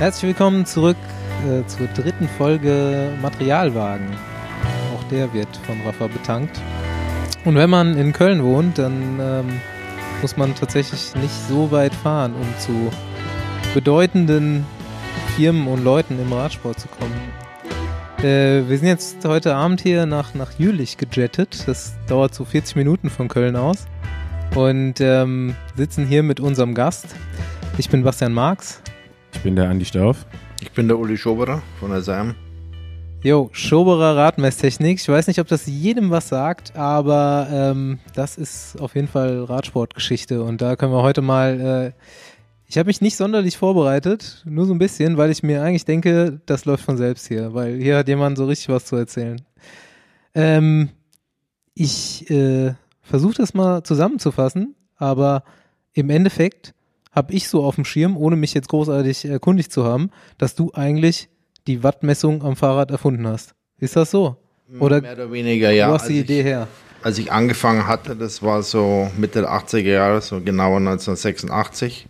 Herzlich willkommen zurück äh, zur dritten Folge Materialwagen. Auch der wird von Rafa betankt. Und wenn man in Köln wohnt, dann ähm, muss man tatsächlich nicht so weit fahren, um zu bedeutenden Firmen und Leuten im Radsport zu kommen. Äh, wir sind jetzt heute Abend hier nach, nach Jülich gejettet. Das dauert so 40 Minuten von Köln aus. Und ähm, sitzen hier mit unserem Gast. Ich bin Bastian Marx. Ich bin der Andi Stauf. Ich bin der Uli Schoberer von der SAM. Jo, Schoberer Radmesstechnik. Ich weiß nicht, ob das jedem was sagt, aber ähm, das ist auf jeden Fall Radsportgeschichte und da können wir heute mal. Äh, ich habe mich nicht sonderlich vorbereitet, nur so ein bisschen, weil ich mir eigentlich denke, das läuft von selbst hier, weil hier hat jemand so richtig was zu erzählen. Ähm, ich äh, versuche das mal zusammenzufassen, aber im Endeffekt habe ich so auf dem Schirm, ohne mich jetzt großartig erkundigt zu haben, dass du eigentlich die Wattmessung am Fahrrad erfunden hast. Ist das so? Oder mehr oder weniger, ja. wo hast du die Als Idee ich, her? Als ich angefangen hatte, das war so Mitte der 80er Jahre, so genauer 1986.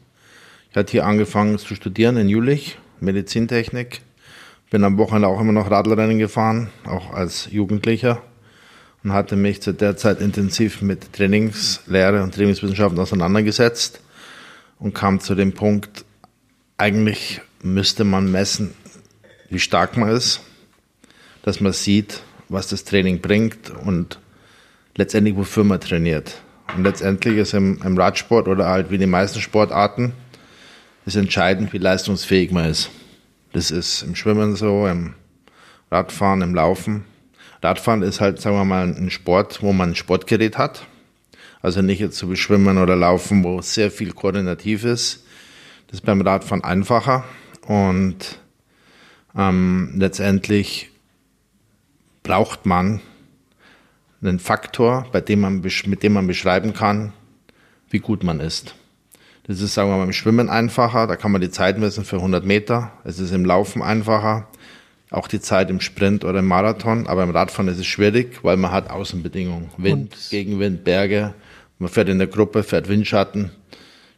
Ich hatte hier angefangen zu studieren in Jülich, Medizintechnik. Bin am Wochenende auch immer noch Radlrennen gefahren, auch als Jugendlicher. Und hatte mich zu der Zeit intensiv mit Trainingslehre und Trainingswissenschaften auseinandergesetzt und kam zu dem Punkt, eigentlich müsste man messen, wie stark man ist, dass man sieht, was das Training bringt und letztendlich wofür man trainiert. Und letztendlich ist im, im Radsport oder halt wie die meisten Sportarten ist entscheidend, wie leistungsfähig man ist. Das ist im Schwimmen so, im Radfahren, im Laufen. Radfahren ist halt, sagen wir mal, ein Sport, wo man ein Sportgerät hat. Also nicht jetzt so wie Schwimmen oder Laufen, wo sehr viel koordinativ ist. Das ist beim Radfahren einfacher und ähm, letztendlich braucht man einen Faktor, bei dem man, mit dem man beschreiben kann, wie gut man ist. Das ist, sagen wir mal, im Schwimmen einfacher, da kann man die Zeit messen für 100 Meter. Es ist im Laufen einfacher, auch die Zeit im Sprint oder im Marathon, aber im Radfahren ist es schwierig, weil man hat Außenbedingungen. Wind, Und- Gegenwind, Berge, man fährt in der Gruppe, fährt Windschatten,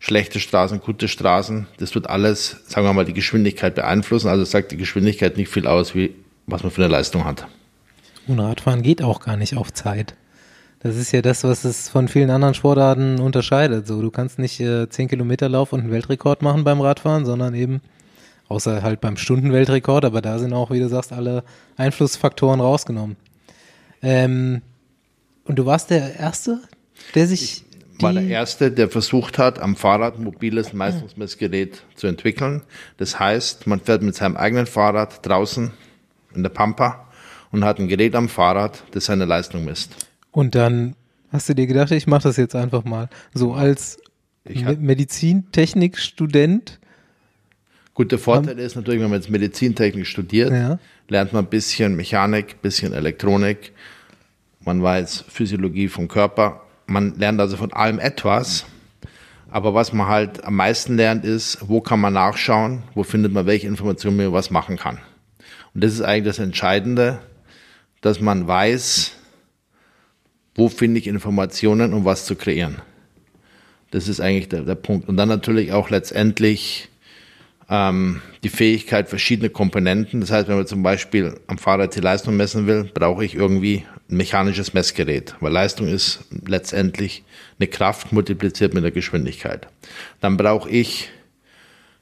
schlechte Straßen, gute Straßen. Das wird alles, sagen wir mal, die Geschwindigkeit beeinflussen. Also sagt die Geschwindigkeit nicht viel aus, wie was man für eine Leistung hat. Und Radfahren geht auch gar nicht auf Zeit. Das ist ja das, was es von vielen anderen Sportarten unterscheidet. So, du kannst nicht äh, 10 Kilometer Lauf und einen Weltrekord machen beim Radfahren, sondern eben, außer halt beim Stundenweltrekord, aber da sind auch, wie du sagst, alle Einflussfaktoren rausgenommen. Ähm, und du warst der Erste, der sich die, war der Erste, der versucht hat, am Fahrrad ein mobiles Leistungsmessgerät zu entwickeln. Das heißt, man fährt mit seinem eigenen Fahrrad draußen in der Pampa und hat ein Gerät am Fahrrad, das seine Leistung misst. Und dann hast du dir gedacht, ich mache das jetzt einfach mal. So als Ich Medizintechnik-Student. Gut, der Vorteil ist natürlich, wenn man jetzt Medizintechnik studiert, Ja. lernt man ein bisschen Mechanik, ein bisschen Elektronik, man weiß Physiologie vom Körper, man lernt also von allem etwas. Aber was man halt am meisten lernt, ist, wo kann man nachschauen, wo findet man welche Informationen, wie man was machen kann. Und das ist eigentlich das Entscheidende, dass man weiß, wo finde ich Informationen, um was zu kreieren. Das ist eigentlich der, der Punkt. Und dann natürlich auch letztendlich ähm, die Fähigkeit, verschiedene Komponenten. Das heißt, wenn man zum Beispiel am Fahrrad die Leistung messen will, brauche ich irgendwie ein mechanisches Messgerät, weil Leistung ist letztendlich eine Kraft multipliziert mit der Geschwindigkeit. Dann brauche ich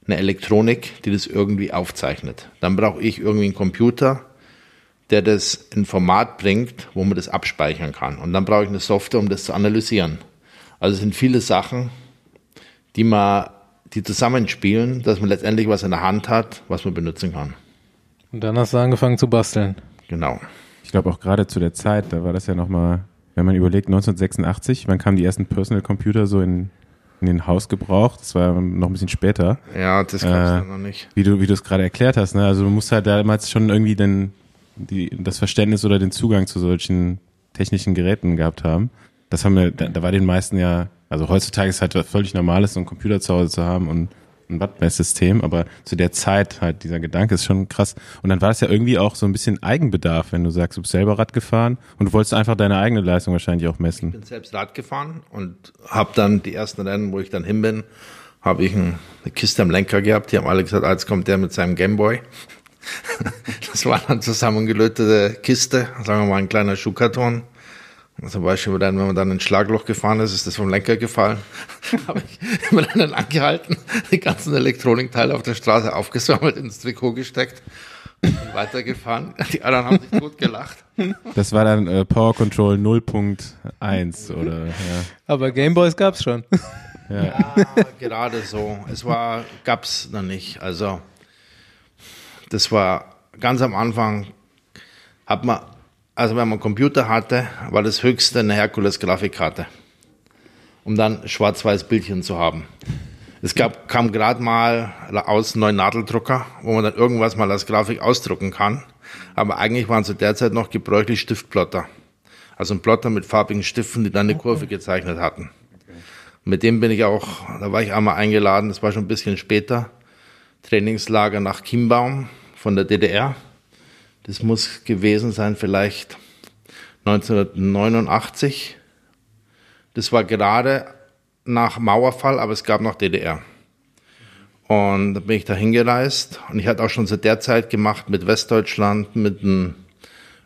eine Elektronik, die das irgendwie aufzeichnet. Dann brauche ich irgendwie einen Computer, der das in Format bringt, wo man das abspeichern kann. Und dann brauche ich eine Software, um das zu analysieren. Also es sind viele Sachen, die man, die zusammenspielen, dass man letztendlich was in der Hand hat, was man benutzen kann. Und dann hast du angefangen zu basteln. Genau. Ich glaube auch gerade zu der Zeit, da war das ja nochmal, wenn man überlegt, 1986, wann kamen die ersten Personal Computer so in, in den Hausgebrauch? Das war noch ein bisschen später. Ja, das gab es Äh, dann noch nicht. Wie du, wie du es gerade erklärt hast, ne? Also du musst halt damals schon irgendwie den, die, das Verständnis oder den Zugang zu solchen technischen Geräten gehabt haben. Das haben wir, da, da war den meisten ja, also heutzutage ist halt völlig normal, so einen Computer zu Hause zu haben und ein Wattmesssystem, aber zu der Zeit halt dieser Gedanke ist schon krass. Und dann war es ja irgendwie auch so ein bisschen Eigenbedarf, wenn du sagst, du bist selber Rad gefahren und du wolltest einfach deine eigene Leistung wahrscheinlich auch messen. bin selbst Rad gefahren und habe dann die ersten Rennen, wo ich dann hin bin, habe ich ein, eine Kiste am Lenker gehabt. Die haben alle gesagt, ah, jetzt kommt der mit seinem Gameboy. das war dann zusammengelötete Kiste, sagen wir mal ein kleiner Schuhkarton. Zum Beispiel, wenn man dann ins Schlagloch gefahren ist, ist das vom Lenker gefallen. habe ich immer dann angehalten, die ganzen Elektronikteile auf der Straße aufgesammelt, ins Trikot gesteckt und weitergefahren. Die anderen haben sich gut gelacht. Das war dann äh, Power Control 0.1 oder ja. Aber Gameboys gab's schon. Ja. ja, gerade so. Es war, gab's noch nicht. Also, das war ganz am Anfang, hat man also wenn man einen Computer hatte, war das höchste eine Herkules-Grafikkarte, um dann schwarz-weiß Bildchen zu haben. Es gab, kam gerade mal aus neuen Nadeldrucker, wo man dann irgendwas mal als Grafik ausdrucken kann. Aber eigentlich waren zu der Zeit noch gebräuchlich Stiftplotter. Also ein Plotter mit farbigen Stiften, die dann eine Kurve gezeichnet hatten. Mit dem bin ich auch, da war ich einmal eingeladen, das war schon ein bisschen später, Trainingslager nach Chiembaum von der DDR. Das muss gewesen sein vielleicht 1989. Das war gerade nach Mauerfall, aber es gab noch DDR. Und da bin ich da hingereist und ich hatte auch schon zu der Zeit gemacht mit Westdeutschland, mit einem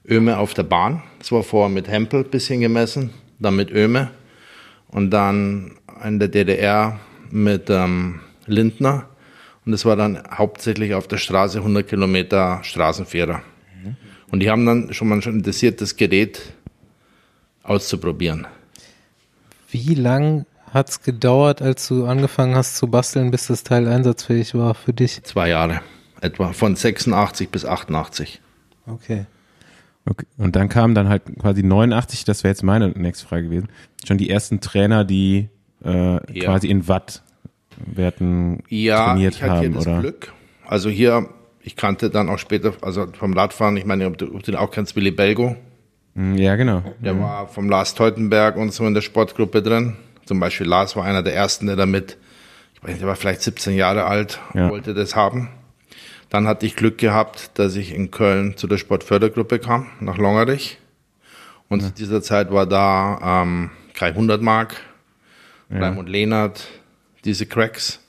Öme auf der Bahn. Das war vorher mit Hempel ein bisschen gemessen, dann mit Öme und dann in der DDR mit ähm, Lindner. Und das war dann hauptsächlich auf der Straße 100 Kilometer Straßenvierer. Und die haben dann schon mal schon interessiert, das Gerät auszuprobieren. Wie lang hat es gedauert, als du angefangen hast zu basteln, bis das Teil einsatzfähig war für dich? Zwei Jahre etwa, von 86 bis 88. Okay. okay. Und dann kam dann halt quasi 89, das wäre jetzt meine nächste Frage gewesen, schon die ersten Trainer, die äh, ja. quasi in Wattwerten ja, trainiert ich hatte haben, hier das oder? Glück. Also hier ich kannte dann auch später, also vom Radfahren, ich meine, ob du, ob du den auch kennst, Willy Belgo. Hm, ja, genau. Der mhm. war vom Lars Teutenberg und so in der Sportgruppe drin. Zum Beispiel Lars war einer der ersten, der damit, ich weiß nicht, der war vielleicht 17 Jahre alt, ja. wollte das haben. Dann hatte ich Glück gehabt, dass ich in Köln zu der Sportfördergruppe kam, nach Longerich. Und ja. zu dieser Zeit war da ähm, Kai Hundertmark, ja. Raimund Lehnert, diese Cracks.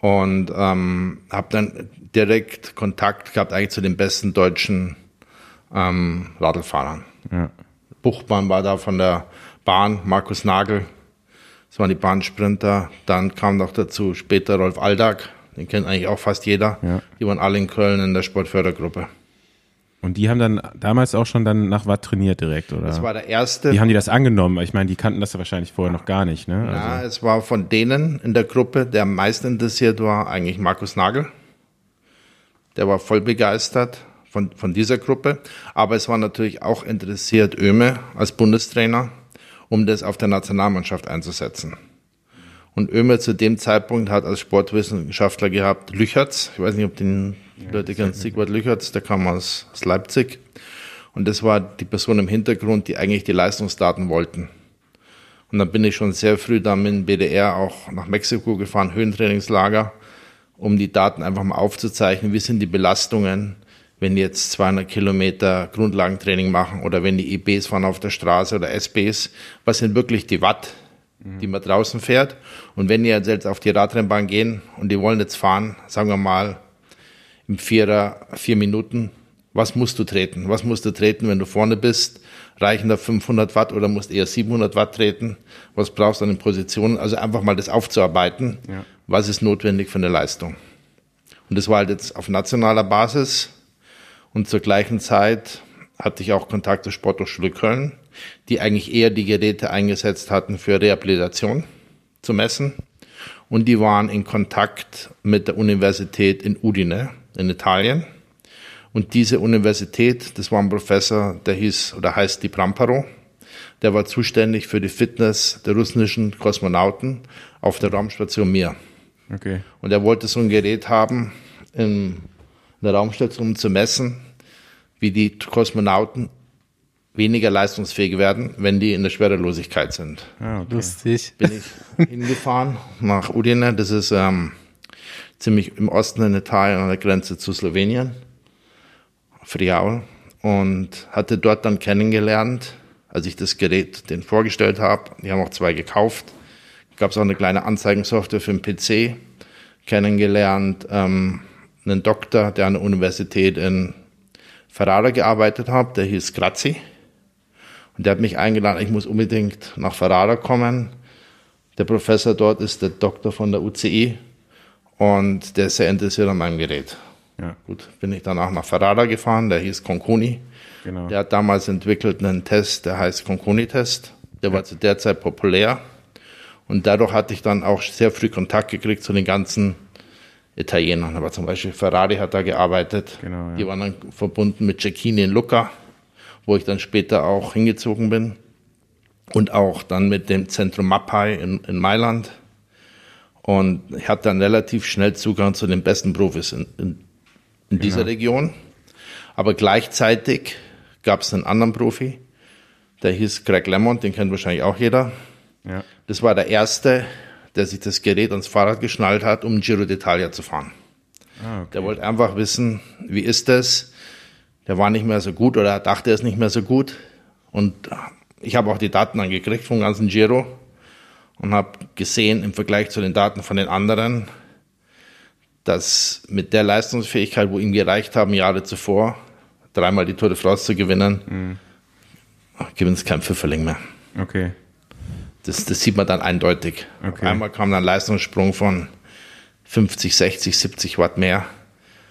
Und ähm, habe dann direkt Kontakt gehabt eigentlich zu den besten deutschen ähm, Radlfahrern. Ja. Buchmann war da von der Bahn, Markus Nagel, das waren die Bahnsprinter. Dann kam noch dazu später Rolf Aldag, den kennt eigentlich auch fast jeder. Ja. Die waren alle in Köln in der Sportfördergruppe. Und die haben dann damals auch schon dann nach Watt trainiert direkt, oder? Das war der erste. Wie haben die das angenommen? Ich meine, die kannten das ja wahrscheinlich vorher noch gar nicht, ne? Also. Ja, es war von denen in der Gruppe, der am meisten interessiert war, eigentlich Markus Nagel. Der war voll begeistert von, von dieser Gruppe. Aber es war natürlich auch interessiert Öme als Bundestrainer, um das auf der Nationalmannschaft einzusetzen. Und Ömer zu dem Zeitpunkt hat als Sportwissenschaftler gehabt Lüchertz. Ich weiß nicht, ob den ja, Leute kennen, Sigwart Lüchertz, der kam aus, aus Leipzig. Und das war die Person im Hintergrund, die eigentlich die Leistungsdaten wollten. Und dann bin ich schon sehr früh dann mit dem BDR auch nach Mexiko gefahren, Höhentrainingslager, um die Daten einfach mal aufzuzeichnen. Wie sind die Belastungen, wenn die jetzt 200 Kilometer Grundlagentraining machen oder wenn die IBs fahren auf der Straße oder SBs? Was sind wirklich die Watt, die man draußen fährt. Und wenn die jetzt auf die Radrennbahn gehen und die wollen jetzt fahren, sagen wir mal, im Vierer, vier Minuten, was musst du treten? Was musst du treten, wenn du vorne bist? Reichen da 500 Watt oder musst eher 700 Watt treten? Was brauchst du an den Positionen? Also einfach mal das aufzuarbeiten. Ja. Was ist notwendig für eine Leistung? Und das war halt jetzt auf nationaler Basis. Und zur gleichen Zeit hatte ich auch Kontakt zur Sporthochschule Köln die eigentlich eher die Geräte eingesetzt hatten für Rehabilitation zu messen. Und die waren in Kontakt mit der Universität in Udine in Italien. Und diese Universität, das war ein Professor, der hieß oder heißt Di Pramparo. Der war zuständig für die Fitness der russischen Kosmonauten auf der Raumstation Mir. Okay. Und er wollte so ein Gerät haben in der Raumstation, um zu messen, wie die Kosmonauten weniger leistungsfähig werden, wenn die in der Schwerelosigkeit sind. Ah, okay. Lustig. Bin ich hingefahren nach Udine, das ist ähm, ziemlich im Osten in Italien an der Grenze zu Slowenien, Friaul, und hatte dort dann kennengelernt, als ich das Gerät den vorgestellt habe, die haben auch zwei gekauft, Gab es auch eine kleine Anzeigensoftware für den PC. Kennengelernt ähm, einen Doktor, der an der Universität in Ferrara gearbeitet hat, der hieß Grazi. Und der hat mich eingeladen, ich muss unbedingt nach Ferrara kommen. Der Professor dort ist der Doktor von der UCI und der ist sehr interessiert an meinem Gerät. Ja. Gut, bin ich danach nach Ferrara gefahren, der hieß Conconi. Genau. Der hat damals entwickelt einen Test, der heißt Conconi-Test. Der war zu der Zeit populär. Und dadurch hatte ich dann auch sehr früh Kontakt gekriegt zu den ganzen Italienern. Aber zum Beispiel Ferrari hat da gearbeitet. Genau, ja. Die waren dann verbunden mit Cecchini in Lucca, wo ich dann später auch hingezogen bin. Und auch dann mit dem Zentrum Mappai in, in Mailand. Und ich hatte dann relativ schnell Zugang zu den besten Profis in, in, in dieser Genau. Region. Aber gleichzeitig gab es einen anderen Profi, der hieß Greg Lemont, den kennt wahrscheinlich auch jeder. Ja. Das war der erste, der sich das Gerät ans Fahrrad geschnallt hat, um Giro d'Italia zu fahren. Ah, okay. Der wollte einfach wissen, wie ist das? Der war nicht mehr so gut oder er dachte, er ist nicht mehr so gut. Und ich habe auch die Daten dann gekriegt vom ganzen Giro und habe gesehen im Vergleich zu den Daten von den anderen, dass mit der Leistungsfähigkeit, wo ihm gereicht haben, Jahre zuvor, dreimal die Tour de France zu gewinnen, gewinnt es kein Pfifferling mehr. Okay. Das, das sieht man dann eindeutig. Okay. einmal kam dann ein Leistungssprung von 50, 60, 70 Watt mehr.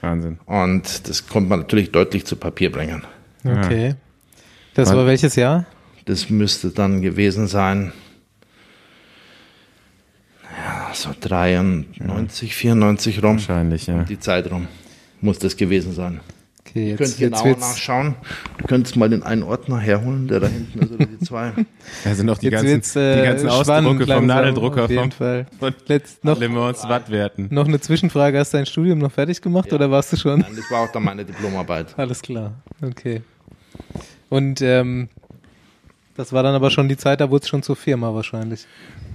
Wahnsinn. Und das konnte man natürlich deutlich zu Papier bringen. Okay. Das war welches Jahr? Das müsste dann gewesen sein, ja, so 93, 94 rum. Wahrscheinlich, ja. Die Zeit rum muss das gewesen sein. Okay, Ihr könnt jetzt, jetzt nachschauen. Du könntest mal den einen Ordner herholen, der da hinten ist, oder die zwei. Da sind auch die jetzt ganzen, äh, die ganzen Ausdrucke vom Nadeldrucker Auf jeden vom, Fall. von Letzt, noch, Le Mans Wattwerten. noch eine Zwischenfrage. Hast du dein Studium noch fertig gemacht oder warst du schon? Nein, das war auch dann meine Diplomarbeit. Alles klar. Okay. Und ähm, das war dann aber schon die Zeit, da wurde es schon zur Firma wahrscheinlich.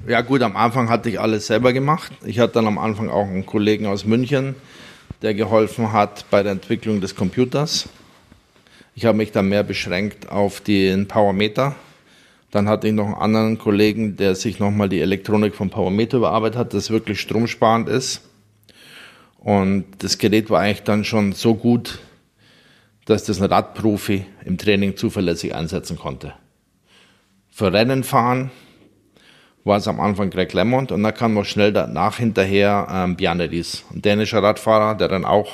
Ja gut, am Anfang hatte ich alles selber gemacht. Ich hatte dann am Anfang auch einen Kollegen aus München, der geholfen hat bei der Entwicklung des Computers. Ich habe mich dann mehr beschränkt auf den Powermeter. Dann hatte ich noch einen anderen Kollegen, der sich nochmal die Elektronik vom Powermeter überarbeitet hat, das wirklich stromsparend ist. Und das Gerät war eigentlich dann schon so gut, dass das ein Radprofi im Training zuverlässig einsetzen konnte. Für Rennen fahren war es am Anfang Greg Lemond und dann kam noch schnell danach hinterher ähm, Bjarne-Ries, ein dänischer Radfahrer, der dann auch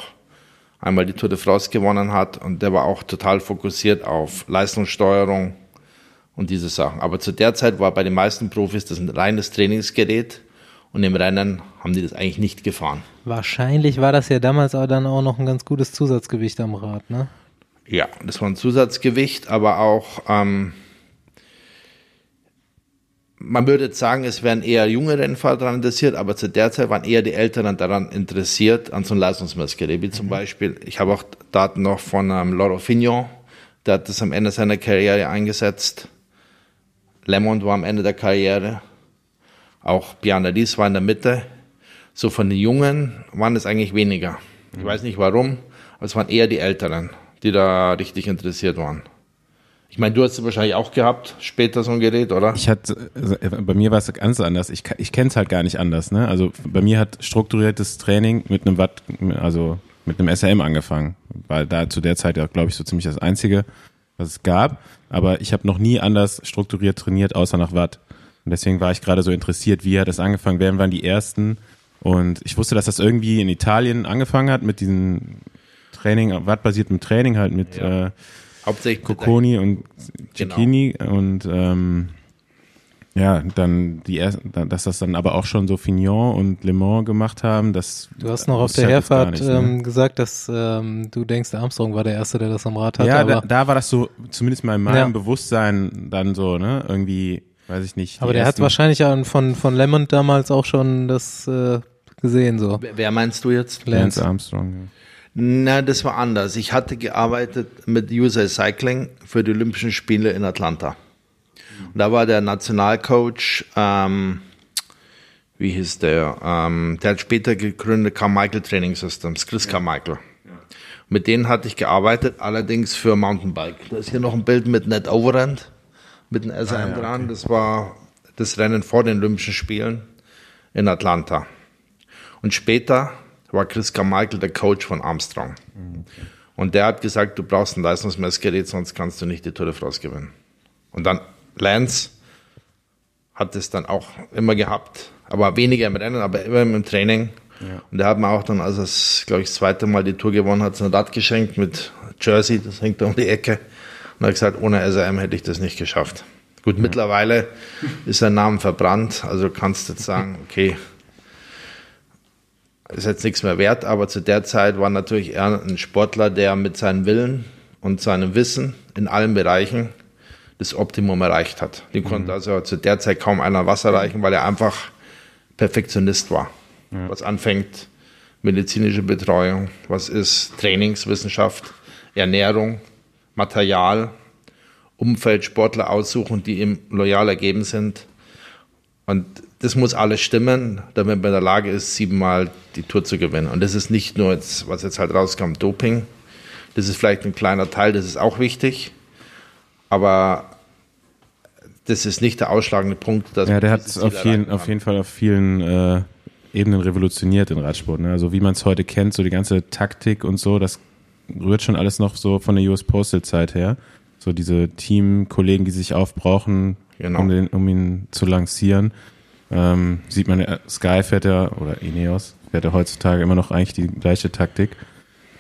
einmal die Tour de France gewonnen hat und der war auch total fokussiert auf Leistungssteuerung und diese Sachen. Aber zu der Zeit war bei den meisten Profis das ein reines Trainingsgerät und im Rennen haben die das eigentlich nicht gefahren. Wahrscheinlich war das ja damals auch dann auch noch ein ganz gutes Zusatzgewicht am Rad, ne? Ja, das war ein Zusatzgewicht, aber auch, ähm, man würde jetzt sagen, es wären eher junge Rennfahrer daran interessiert, aber zu der Zeit waren eher die Älteren daran interessiert, an so ein Leistungsmessgerät. Wie zum Beispiel, ich habe auch Daten noch von ähm, Loro Fignon, der hat das am Ende seiner Karriere eingesetzt. Lemond war am Ende der Karriere. Auch Bjarne Ries war in der Mitte. So von den Jungen waren es eigentlich weniger. Ich weiß nicht warum, aber es waren eher die Älteren, die da richtig interessiert waren. Ich meine, du hast es wahrscheinlich auch gehabt, später so ein Gerät, oder? Ich hatte, äh, bei mir war es ganz anders. Ich, ich kenne es halt gar nicht anders. Ne? Also bei mir hat strukturiertes Training mit einem Watt, also mit einem SRM angefangen, weil da zu der Zeit ja, glaube ich, so ziemlich das Einzige, was es gab. Aber ich habe noch nie anders strukturiert trainiert, außer nach Watt. Und deswegen war ich gerade so interessiert, wie hat es angefangen, wer waren die Ersten. Und ich wusste, dass das irgendwie in Italien angefangen hat mit diesem Training, wattbasiertem Training halt mit Ja. äh, Hauptsächlich Cocconi und Genau. Cecchini und ähm, ja, dann die ersten, dass das dann aber auch schon so Fignon und Le Mans gemacht haben, das Du hast noch auf der halt Herfahrt nicht, ne? ähm, gesagt, dass ähm, du denkst, der Armstrong war der Erste, der das am Rad hatte. ja, aber, da, da war das so, zumindest mal in meinem Ja. Bewusstsein dann so, ne, irgendwie, weiß ich nicht. aber der hat ersten- wahrscheinlich auch von, von Lemond damals auch schon das äh, gesehen, so. Wer wer meinst du jetzt? Lance Lance. Armstrong. Na, das war anders. Ich hatte gearbeitet mit USA Cycling für die Olympischen Spiele in Atlanta. Und da war der Nationalcoach, ähm, wie hieß der? Ähm, der hat später gegründet Carmichael Training Systems, Chris Carmichael. Mit denen hatte ich gearbeitet, allerdings für Mountainbike. Da ist hier noch ein Bild mit Net Overend, mit einem SRM dran. Das war das Rennen vor den Olympischen Spielen in Atlanta. Und später war Chris Carmichael der Coach von Armstrong. Und der hat gesagt, du brauchst ein Leistungsmessgerät, sonst kannst du nicht die Tour de France gewinnen. Und dann Lance hat es dann auch immer gehabt, aber weniger im Rennen, aber immer im Training. Ja. Und der hat mir auch dann, als er, glaube ich, das zweite Mal die Tour gewonnen hat, ein Rad geschenkt mit Jersey, das hängt da um die Ecke. Und er hat gesagt, ohne SRM hätte ich das nicht geschafft. Gut, ja. mittlerweile ist sein Name verbrannt, also kannst du jetzt sagen, okay, ist jetzt nichts mehr wert, aber zu der Zeit war natürlich er ein Sportler, der mit seinem Willen und seinem Wissen in allen Bereichen das Optimum erreicht hat. Den mhm. konnte also zu der Zeit kaum einer was erreichen, weil er einfach Perfektionist war. Ja. Was anfängt medizinische Betreuung, was ist Trainingswissenschaft, Ernährung, Material, Umfeld, Sportler aussuchen, die ihm loyal ergeben sind. Und das muss alles stimmen, damit man in der Lage ist, siebenmal die Tour zu gewinnen. Und das ist nicht nur jetzt, was jetzt halt rauskam, Doping. Das ist vielleicht ein kleiner Teil, das ist auch wichtig. Aber das ist nicht der ausschlagende Punkt. ja, der hat es auf, jeden, auf jeden Fall auf vielen äh, Ebenen revolutioniert in Radsport. Ne? Also wie man es heute kennt, so die ganze Taktik und so, das rührt schon alles noch so von der US Postal Zeit her. So diese Teamkollegen, die sich aufbrauchen, genau. um, den, um ihn zu lancieren. Ähm, sieht man, Sky fährt ja, oder Ineos, fährt ja heutzutage immer noch eigentlich die gleiche Taktik.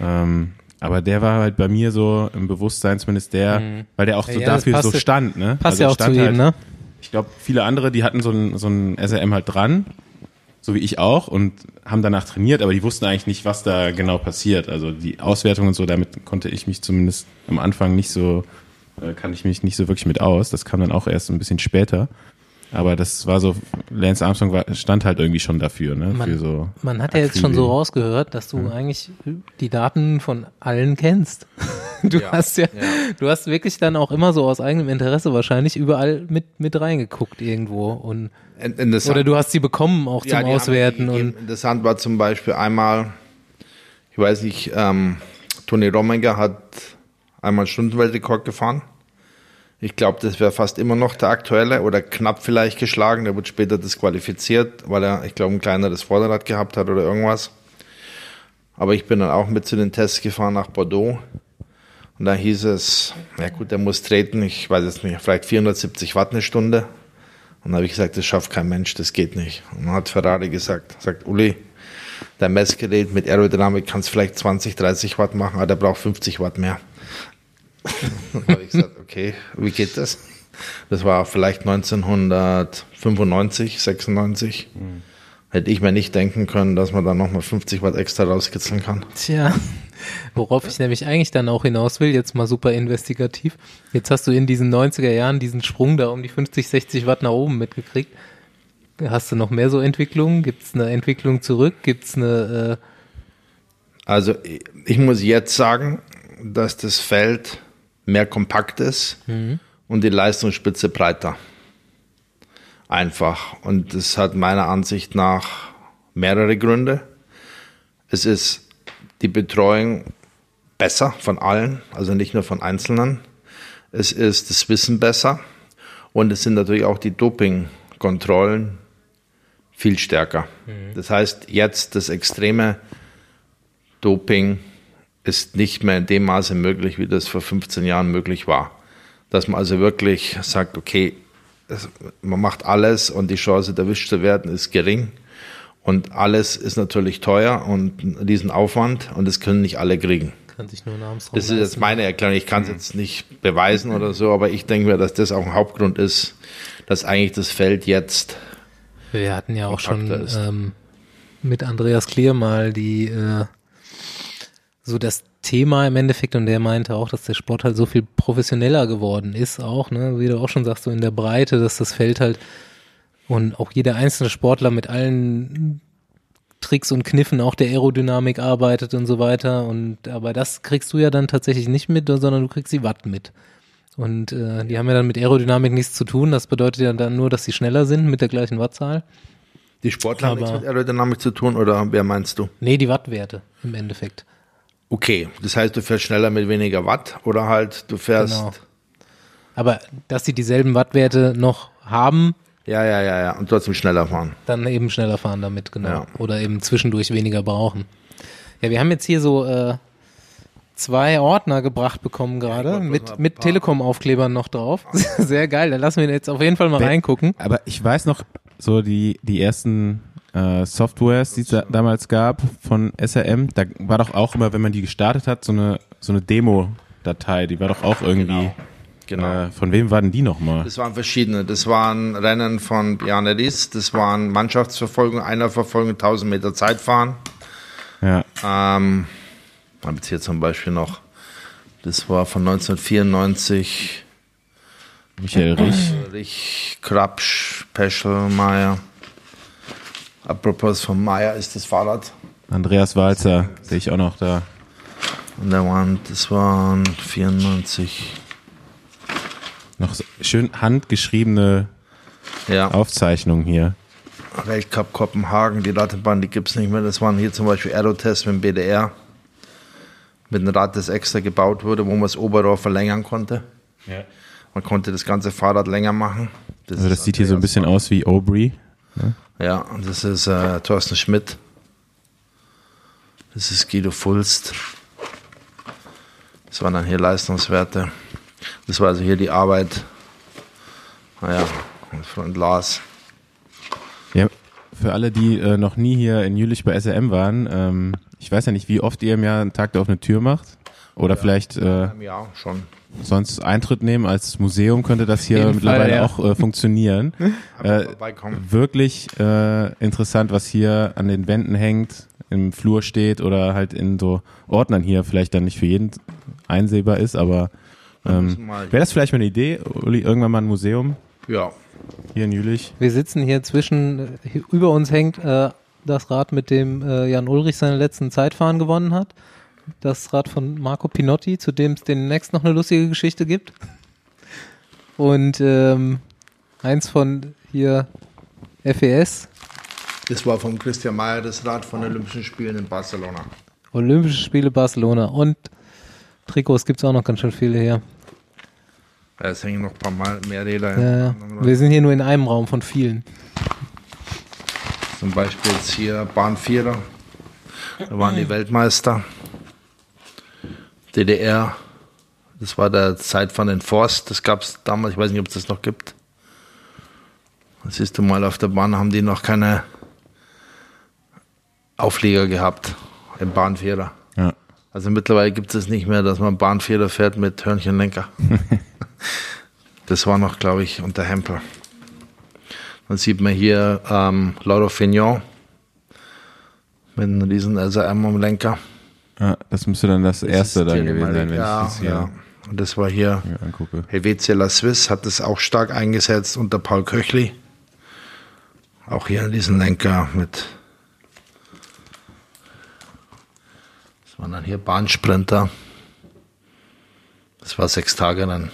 Ähm, aber der war halt bei mir so im Bewusstsein zumindest der, mhm. weil der auch so ja, dafür so stand, ne? Passt also ja auch zu ihm, halt, ne? Ich glaube, viele andere, die hatten so ein, so ein SRM halt dran, so wie ich auch, und haben danach trainiert, aber die wussten eigentlich nicht, was da genau passiert. Also die Auswertung und so, damit konnte ich mich zumindest am Anfang nicht so, kann ich mich nicht so wirklich mit aus. Das kam dann auch erst ein bisschen später. Aber das war so, Lance Armstrong war, stand halt irgendwie schon dafür, ne? Man, Für so man hat ja jetzt schon so rausgehört, dass du ja. eigentlich die Daten von allen kennst. Du ja, hast ja, ja, du hast wirklich dann auch immer so aus eigenem Interesse wahrscheinlich überall mit, mit reingeguckt irgendwo und oder du hast sie bekommen auch zum Auswerten und interessant war zum Beispiel einmal, ich weiß nicht, ähm, Toni Rominger hat einmal Stundenweltrekord gefahren ich glaube, das wäre fast immer noch der aktuelle oder knapp vielleicht geschlagen. Der wird später disqualifiziert, weil er, ich glaube, ein kleineres Vorderrad gehabt hat oder irgendwas. Aber ich bin dann auch mit zu den Tests gefahren nach Bordeaux. Und da hieß es, ja gut, der muss treten, ich weiß jetzt nicht, vielleicht 470 Watt eine Stunde. Und da habe ich gesagt, das schafft kein Mensch, das geht nicht. Und dann hat Ferrari gesagt, sagt Uli, dein Messgerät mit Aerodynamik kannst vielleicht 20, 30 Watt machen, aber der braucht 50 Watt mehr. Dann habe ich gesagt, okay, wie geht das? Das war vielleicht 1995, 96. Mhm. Hätte ich mir nicht denken können, dass man da nochmal 50 Watt extra rauskitzeln kann. Tja, worauf ich nämlich eigentlich dann auch hinaus will, jetzt mal super investigativ. Jetzt hast du in diesen 90er Jahren diesen Sprung da um die 50, 60 Watt nach oben mitgekriegt. Hast du noch mehr so Entwicklungen? Gibt es eine Entwicklung zurück? Gibt es eine... Äh also ich muss jetzt sagen, dass das Feld mehr kompakt ist mhm. und die Leistungsspitze breiter. Einfach. Und das hat meiner Ansicht nach mehrere Gründe. Es ist die Betreuung besser von allen, also nicht nur von Einzelnen. Es ist das Wissen besser und es sind natürlich auch die Dopingkontrollen viel stärker. Mhm. Das heißt, jetzt das extreme Doping ist nicht mehr in dem Maße möglich, wie das vor 15 Jahren möglich war. Dass man also wirklich sagt, okay, man macht alles und die Chance, erwischt zu werden, ist gering. Und alles ist natürlich teuer und diesen Aufwand und das können nicht alle kriegen. Kann sich nur Das ist jetzt meine Erklärung. Ich kann es jetzt nicht beweisen oder so, aber ich denke mir, dass das auch ein Hauptgrund ist, dass eigentlich das Feld jetzt. Wir hatten ja auch schon ähm, mit Andreas Klier mal die äh, so das Thema im Endeffekt und der meinte auch, dass der Sport halt so viel professioneller geworden ist auch, ne, wie du auch schon sagst, so in der Breite, dass das Feld halt und auch jeder einzelne Sportler mit allen Tricks und Kniffen auch der Aerodynamik arbeitet und so weiter und aber das kriegst du ja dann tatsächlich nicht mit, sondern du kriegst die Watt mit. Und äh, die haben ja dann mit Aerodynamik nichts zu tun. Das bedeutet ja dann nur, dass sie schneller sind mit der gleichen Wattzahl. Die Sportler haben nichts mit Aerodynamik zu tun oder wer meinst du? Nee, die Wattwerte im Endeffekt. Okay, das heißt, du fährst schneller mit weniger Watt oder halt du fährst. Genau. Aber dass sie dieselben Wattwerte noch haben, Ja, ja, ja, ja. Und trotzdem schneller fahren. Dann eben schneller fahren damit, genau. Ja. Oder eben zwischendurch weniger brauchen. Ja, wir haben jetzt hier so äh, zwei Ordner gebracht bekommen gerade mal mit, mit Telekom-Aufklebern noch drauf. Sehr geil, da lassen wir jetzt auf jeden Fall mal Wer- reingucken. Aber ich weiß noch, so die, die ersten äh, Softwares, die es da, damals gab von SRM, da war doch auch immer, wenn man die gestartet hat, so eine, so eine Demo-Datei, die war doch auch irgendwie. Genau. Äh, von wem war denn die nochmal? Das waren verschiedene. Das waren Rennen von Bjarne Ries, das waren Mannschaftsverfolgung, Einerverfolgung, 1000 Meter Zeitfahren. Ja. Ähm, habe jetzt hier zum Beispiel noch, das war von 1994, Michael Rich. Rich, Krapsch, Peschel, Meier. Apropos von Meier ist das Fahrrad Andreas Walzer, sehe ich auch noch da. an der Wand. Das waren 94. Noch so schön handgeschriebene Ja, Aufzeichnungen hier. Weltcup Kopenhagen, die Radbahn, die gibt es nicht mehr. Das waren hier zum Beispiel Aerotests mit dem BDR. Mit einem Rad, das extra gebaut wurde, wo man das Oberrohr verlängern konnte. Man konnte das ganze Fahrrad länger machen. Also das sieht hier so ein bisschen aus wie Aubrey. Ja, das ist äh, Thorsten Schmidt. Das ist Guido Fulst. Das waren dann hier Leistungswerte. Das war also hier die Arbeit. Naja, und Freund Lars. Ja, für alle, die äh, noch nie hier in Jülich bei SRM waren, ähm, ich weiß ja nicht, wie oft ihr im Jahr einen Tag der offenen Tür macht. Oder vielleicht äh, Jahr schon. sonst Eintritt nehmen als Museum könnte das hier mittlerweile Fall, ja. auch äh, funktionieren. Äh, wirklich äh, interessant, was hier an den Wänden hängt, im Flur steht oder halt in so Ordnern hier vielleicht dann nicht für jeden einsehbar ist, aber ähm, wäre das vielleicht mal eine Idee, Uli, irgendwann mal ein Museum Ja, hier in Jülich? Wir sitzen hier zwischen, hier über uns hängt äh, das Rad, mit dem äh, Jan Ulrich seine letzten Zeitfahren gewonnen hat. Das Rad von Marco Pinotti, zu dem es demnächst noch eine lustige Geschichte gibt. Und ähm, eins von hier FES, das war von Christian Mayer, das Rad von den Olympischen Spielen in Barcelona. Olympische Spiele Barcelona und Trikots gibt es auch noch ganz schön viele hier. Ja, Es hängen noch ein paar Mal mehr Räder. Ja, ja. Wir sind hier nur in einem Raum von vielen. Zum Beispiel jetzt hier Bahn 4. Da waren die Weltmeister. DDR. Das war der Zeitfahren in Forst. Das gab es damals. Ich weiß nicht, ob es das noch gibt. Da siehst du mal, auf der Bahn haben die noch keine Auflieger gehabt im Bahnvierer. Ja. Also mittlerweile gibt es nicht mehr, dass man Bahnvierer fährt mit Hörnchenlenker. das war noch, glaube ich, unter Hempel. Dann sieht man hier ähm, Loro Fignon mit einem riesen SRM am Lenker. Ja, das müsste dann das, erste Das ist dann gewesen sein, wenn ja, ich das hier ja. Und das war hier, angucke. Helvetia La Suisse hat das auch stark eingesetzt unter Paul Köchli. Auch hier diesen Lenker mit. Das waren dann hier Bahnsprinter. Das war sechs Tage dann.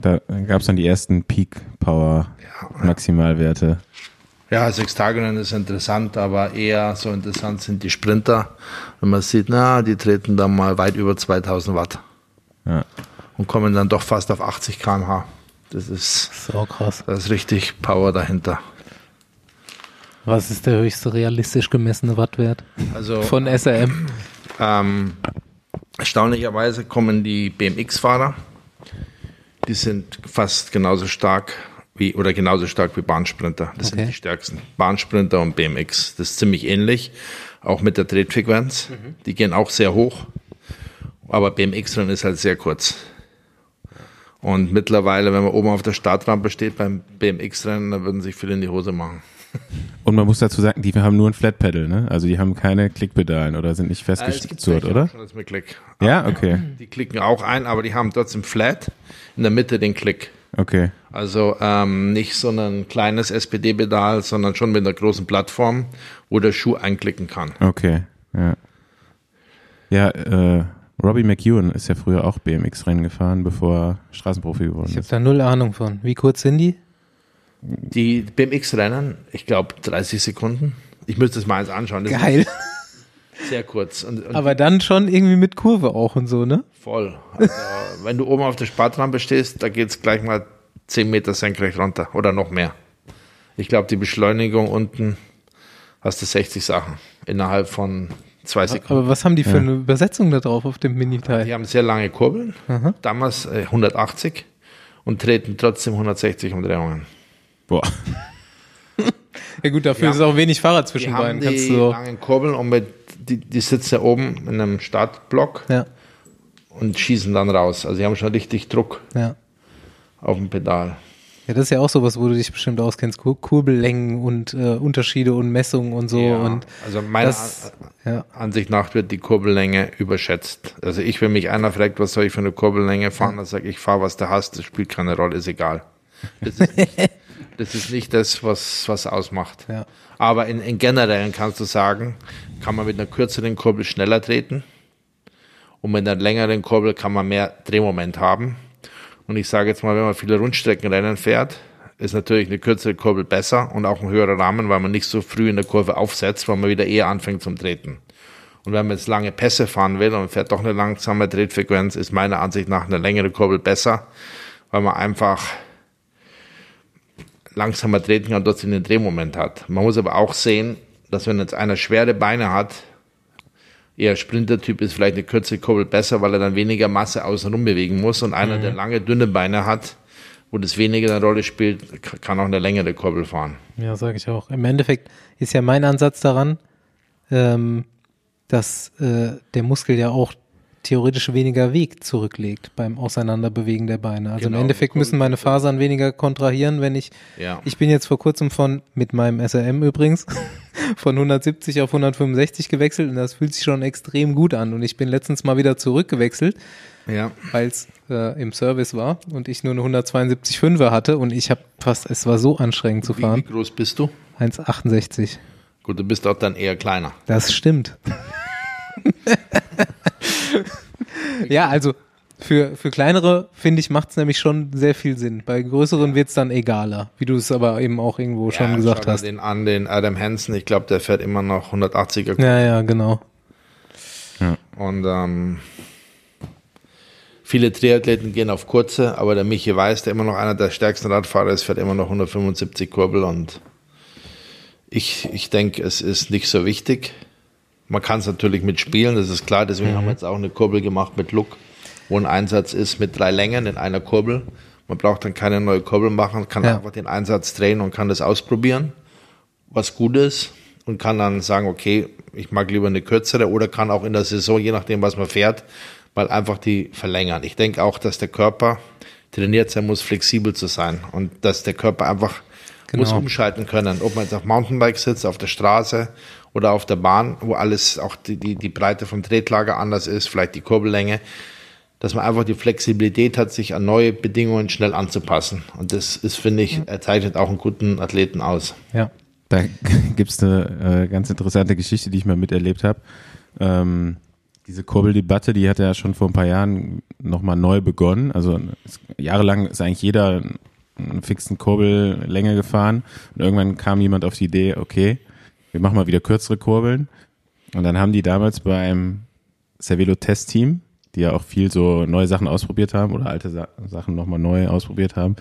Da gab es dann die ersten Peak Power Maximalwerte. Ja, sechs Tage dann ist interessant, aber eher so interessant sind die Sprinter. Wenn man sieht, na, die treten dann mal weit über 2000 Watt Ja. und kommen dann doch fast auf 80 km/h. Das ist, So krass. da ist richtig Power dahinter. Was ist der höchste realistisch gemessene Wattwert Also von SRM? ähm, erstaunlicherweise kommen die BMX-Fahrer, die sind fast genauso stark wie oder genauso stark wie Bahnsprinter. Das Okay. sind die stärksten. Bahnsprinter und BMX. Das ist ziemlich ähnlich, auch mit der Tretfrequenz. Die gehen auch sehr hoch, aber BMX-Rennen ist halt sehr kurz. Und mittlerweile, wenn man oben auf der Startrampe steht beim BMX-Rennen, dann würden sich viele in die Hose machen. Und man muss dazu sagen, die haben nur ein Flat Pedal, ne? Also die haben keine Klickpedalen oder sind nicht Äh, gibt festgezurrt, welche oder? auch schon das mit Klick. Ja, okay. Die klicken auch ein, aber die haben trotzdem flat in der Mitte den Klick. Okay. Also ähm, nicht so ein kleines SPD-Pedal, sondern schon mit einer großen Plattform, wo der Schuh einklicken kann. Okay. Ja. Ja, äh, Robbie McEwen ist ja früher auch BMX-Rennen gefahren, bevor er Straßenprofi geworden Ich habe ist. da null Ahnung von. Wie kurz sind die? Die BMX-Rennen, ich glaube 30 Sekunden. Ich müsste es mal eins anschauen. Das Geil. Sehr kurz und, und Aber dann schon irgendwie mit Kurve auch und so, ne? voll. Also, wenn du oben auf der Startrampe stehst, da geht es gleich mal 10 Meter senkrecht runter oder noch mehr. Ich glaube, die Beschleunigung unten hast du 60 Sachen innerhalb von zwei Sekunden. Aber was haben die für eine Übersetzung da drauf auf dem Miniteil? Die haben sehr lange Kurbeln, Aha. damals äh, 180 und treten trotzdem 160 Umdrehungen. Boah. Ja gut, dafür Ja. ist auch wenig Fahrrad Die zwischen haben beiden. die Kannst du so, langen Kurbeln und mit, die, die sitzen ja oben in einem Startblock ja, und schießen dann raus. Also die haben schon richtig Druck ja. auf dem Pedal. Ja, das ist ja auch sowas, wo du dich bestimmt auskennst. Kur Kurbellängen und äh, Unterschiede und Messungen und so. Ja, Und also meiner das, ja, Ansicht nach wird die Kurbellänge überschätzt. Also ich, wenn mich einer fragt, was soll ich für eine Kurbellänge fahren, dann sage ich, fahr was du hast, das spielt keine Rolle, ist egal. Das ist nicht das, ist nicht das was, was ausmacht. Ja. Aber in, in generellen kannst du sagen, kann man mit einer kürzeren Kurbel schneller treten und mit einer längeren Kurbel kann man mehr Drehmoment haben. Und ich sage jetzt mal, wenn man viele Rundstreckenrennen fährt, ist natürlich eine kürzere Kurbel besser und auch ein höherer Rahmen, weil man nicht so früh in der Kurve aufsetzt, weil man wieder eher anfängt zum Treten. Und wenn man jetzt lange Pässe fahren will und fährt doch eine langsame Tretfrequenz, ist meiner Ansicht nach eine längere Kurbel besser, weil man einfach langsamer treten kann trotzdem den Drehmoment hat. Man muss aber auch sehen, dass wenn jetzt einer schwere Beine hat, eher Sprintertyp ist vielleicht eine kürzere Kurbel besser, weil er dann weniger Masse außenrum bewegen muss und einer, der lange, dünne Beine hat, wo das weniger eine Rolle spielt, kann auch eine längere Kurbel fahren. ja sage ich auch. Im Endeffekt ist ja mein Ansatz daran, ähm, dass äh, der Muskel ja auch theoretisch weniger Weg zurücklegt beim Auseinanderbewegen der Beine. Also Genau, im Endeffekt müssen meine Fasern weniger kontrahieren, wenn ich Ja. Ich bin jetzt vor kurzem von, mit meinem SRM übrigens, von 170 auf 165 gewechselt und das fühlt sich schon extrem gut an. Und ich bin letztens mal wieder zurückgewechselt, Ja. weil es äh, im Service war und ich nur eine 172,5er hatte und ich habe fast, es war so anstrengend zu Wie, wie fahren. groß bist du? 1,68. Gut, du bist auch dann eher kleiner. Das stimmt. ja, also für, für kleinere, finde ich, macht es nämlich schon sehr viel Sinn. Bei größeren wird es dann egaler, wie du es aber eben auch irgendwo schon ja, gesagt schau hast. den an, den Adam Hansen, ich glaube, der fährt immer noch 180er Ja, ja, genau. Und ähm, viele Triathleten gehen auf kurze, aber der Michi Weiß, der immer noch einer der stärksten Radfahrer ist, fährt immer noch 175 Kurbel und ich, ich denke, es ist nicht so wichtig. Man kann es natürlich mitspielen, das ist klar, deswegen haben wir jetzt auch eine Kurbel gemacht mit Look, wo ein Einsatz ist mit drei Längen in einer Kurbel. Man braucht dann keine neue Kurbel machen, kann Ja. einfach den Einsatz drehen und kann das ausprobieren, was gut ist und kann dann sagen, okay, ich mag lieber eine kürzere oder kann auch in der Saison, je nachdem, was man fährt, mal einfach die verlängern. Ich denke auch, dass der Körper trainiert sein muss, flexibel zu sein und dass der Körper einfach Genau. muss umschalten können, ob man jetzt auf Mountainbike sitzt, auf der Straße oder auf der Bahn, wo alles, auch die, die, die Breite vom Tretlager anders ist, vielleicht die Kurbellänge, dass man einfach die Flexibilität hat, sich an neue Bedingungen schnell anzupassen. Und das ist, finde ich, er zeichnet auch einen guten Athleten aus. Ja. Da gibt's eine äh, ganz interessante Geschichte, die ich mal miterlebt habe. Ähm, diese Kurbeldebatte, die hat ja schon vor ein paar Jahren nochmal neu begonnen. Also es, jahrelang ist eigentlich jeder einen fixen Kurbellänge gefahren. Und irgendwann kam jemand auf die Idee, okay, wir machen mal wieder kürzere Kurbeln. Und dann haben die damals beim Cervelo Test-Team, die ja auch viel so neue Sachen ausprobiert haben oder alte Sa Sachen nochmal neu ausprobiert haben,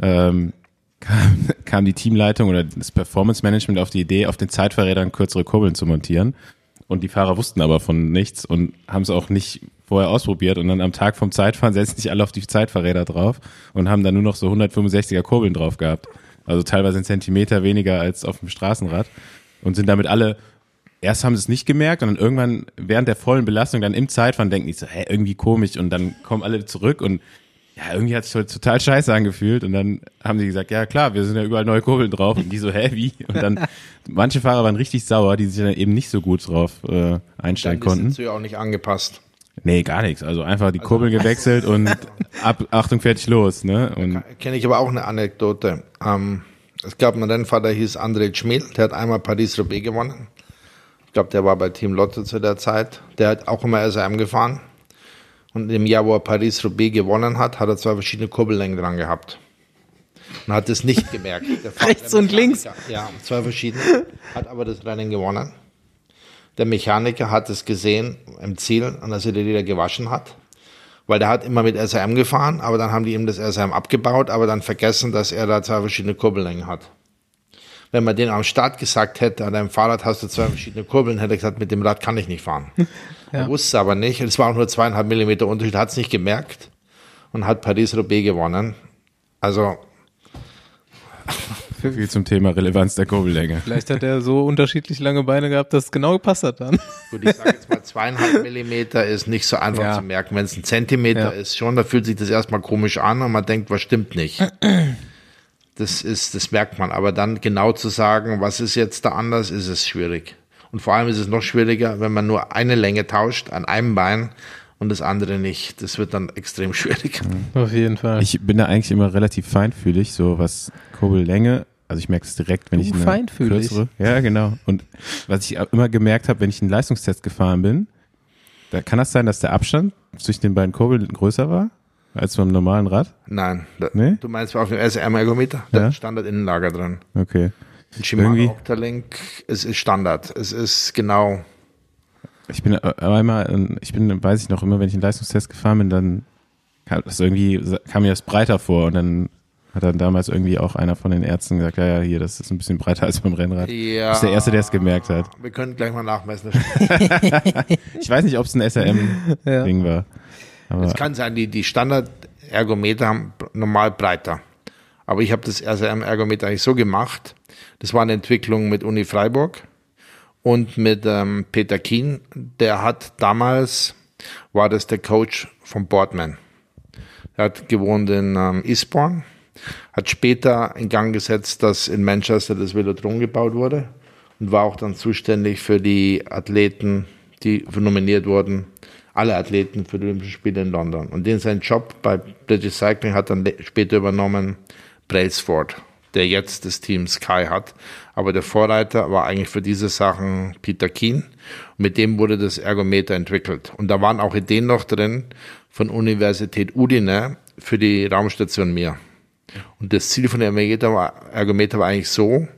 ähm, kam, kam die Teamleitung oder das Performance Management auf die Idee, auf den Zeitfahrrädern kürzere Kurbeln zu montieren. Und die Fahrer wussten aber von nichts und haben es auch nicht vorher ausprobiert. Und dann am Tag vom Zeitfahren setzen sich alle auf die Zeitfahrräder drauf und haben dann nur noch so 165er Kurbeln drauf gehabt. Also teilweise einen Zentimeter weniger als auf dem Straßenrad. Und sind damit alle, erst haben sie es nicht gemerkt und dann irgendwann während der vollen Belastung dann im Zeitfahren denken die so, hä, irgendwie komisch. Und dann kommen alle zurück und ja, irgendwie hat es halt total scheiße angefühlt und dann haben sie gesagt, ja klar, wir sind ja überall neue Kurbeln drauf und die so, hä, wie? Und dann, manche Fahrer waren richtig sauer, die sich dann eben nicht so gut drauf äh, einstellen Dann konnten. es ja auch nicht angepasst. Nee, gar nichts. Also einfach die Kurbeln gewechselt und ab, Achtung, fertig, los, ne? Und Kenne ich aber auch eine Anekdote. Ähm, es gab einen Rennfahrer, der hieß André Schmel, der hat einmal Paris-Roubaix gewonnen. Ich glaube, der war bei Team Lotto zu der Zeit. Der hat auch immer SRM gefahren. Und im Jahr, wo er Paris-Roubaix gewonnen hat, hat er zwei verschiedene Kurbellängen dran gehabt. Und hat es nicht gemerkt. Rechts und links. Ja, zwei verschiedene. Hat aber das Rennen gewonnen. Der Mechaniker hat es gesehen im Ziel als er die Räder gewaschen hat, weil der hat immer mit SRM gefahren, aber dann haben die ihm das SRM abgebaut, aber dann vergessen, dass er da zwei verschiedene Kurbellängen hat. Wenn man den am Start gesagt hätte, an deinem Fahrrad hast du zwei verschiedene Kurbeln, hätte er gesagt, mit dem Rad kann ich nicht fahren. Ja. Er wusste es aber nicht. Es war auch nur zweieinhalb Millimeter Unterschied, hat es nicht gemerkt und hat Paris-Roubaix gewonnen. Also viel zum Thema Relevanz der Kurbellänge. Vielleicht hat er so unterschiedlich lange Beine gehabt, dass es genau gepasst hat dann. Gut, ich sage jetzt mal, zweieinhalb Millimeter ist nicht so einfach ja. zu merken. Wenn es ein Zentimeter ja. ist, schon, da fühlt sich das erstmal komisch an und man denkt, was stimmt nicht. Das ist, das merkt man. Aber dann genau zu sagen, was ist jetzt da anders, ist es schwierig. Und vor allem ist es noch schwieriger, wenn man nur eine Länge tauscht an einem Bein und das andere nicht. Das wird dann extrem schwierig. Auf jeden Fall. Ich bin da eigentlich immer relativ feinfühlig, so was Kurbellänge also ich merke es direkt, wenn du ich eine feinfühlig. kürzere. Ja, genau. Und was ich immer gemerkt habe, wenn ich einen Leistungstest gefahren bin, da kann das sein, dass der Abstand zwischen den beiden Kurbeln größer war als beim normalen Rad? Nein. Da, nee? Du meinst auf dem SRM-Ergometer? Da ja? Standard-Innenlager drin. Okay. Ein Shimano Octalink, es ist Standard. Es ist genau. Ich bin äh, einmal, ich bin, weiß ich noch immer, wenn ich einen Leistungstest gefahren bin, dann kam das irgendwie, kam mir das breiter vor und dann hat dann damals irgendwie auch einer von den Ärzten gesagt, ja, ja, hier, das ist ein bisschen breiter als beim Rennrad. Ja. Das ist der Erste, der es gemerkt hat. Wir können gleich mal nachmessen. ich weiß nicht, ob es ein SRM-Ding ja. war. Es kann sein, die, die Standard-Ergometer haben normal breiter. Aber ich habe das SRM-Ergometer eigentlich so gemacht. Das war eine Entwicklung mit Uni Freiburg und mit ähm, Peter Kien. Der hat damals, war das der Coach von Boardman. Er hat gewohnt in ähm, Eastbourne hat später in Gang gesetzt, dass in Manchester das Velodrom gebaut wurde und war auch dann zuständig für die Athleten, die nominiert wurden, alle Athleten für die Olympischen Spiele in London. Und den sein Job bei British Cycling hat dann später übernommen Brailsford, der jetzt das Team Sky hat. Aber der Vorreiter war eigentlich für diese Sachen Peter Keen. Mit dem wurde das Ergometer entwickelt. Und da waren auch Ideen noch drin von Universität Udine für die Raumstation Mir. Und das Ziel von der Ergometer war, eigentlich so,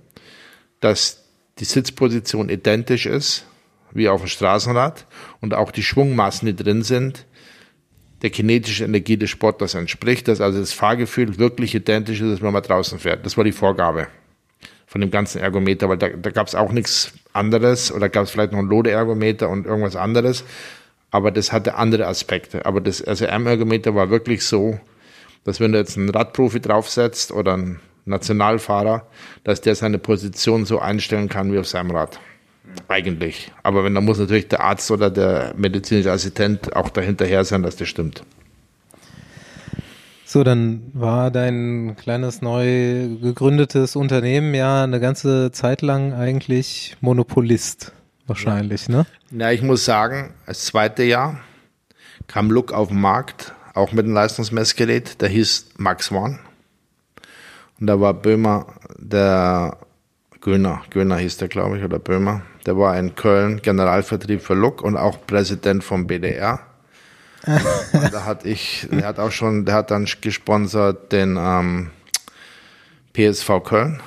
dass die Sitzposition identisch ist wie auf dem Straßenrad und auch die Schwungmassen, die drin sind, der kinetischen Energie des Sportlers entspricht, dass also das Fahrgefühl wirklich identisch ist, wenn man draußen fährt. Das war die Vorgabe von dem ganzen Ergometer, weil da, da gab es auch nichts anderes oder gab es vielleicht noch ein Lode-Ergometer und irgendwas anderes, aber das hatte andere Aspekte. Aber das SRM-Ergometer war wirklich so, dass wenn du jetzt einen Radprofi draufsetzt oder einen Nationalfahrer, dass der seine Position so einstellen kann wie auf seinem Rad. Eigentlich. Aber wenn, dann muss natürlich der Arzt oder der medizinische Assistent auch dahinterher sein, dass das stimmt. So, dann war dein kleines neu gegründetes Unternehmen ja eine ganze Zeit lang eigentlich Monopolist. Wahrscheinlich, ja. ne? Ja, ich muss sagen, das zweite Jahr kam Look auf den Markt, auch mit einem Leistungsmessgerät, der hieß Max One. Und da war Böhmer, der Göhner, Göhner hieß der, glaube ich, oder Böhmer. Der war in Köln Generalvertrieb für Look und auch Präsident vom BDR. und da hat ich, der hat auch schon, der hat dann gesponsert den ähm, PSV Köln.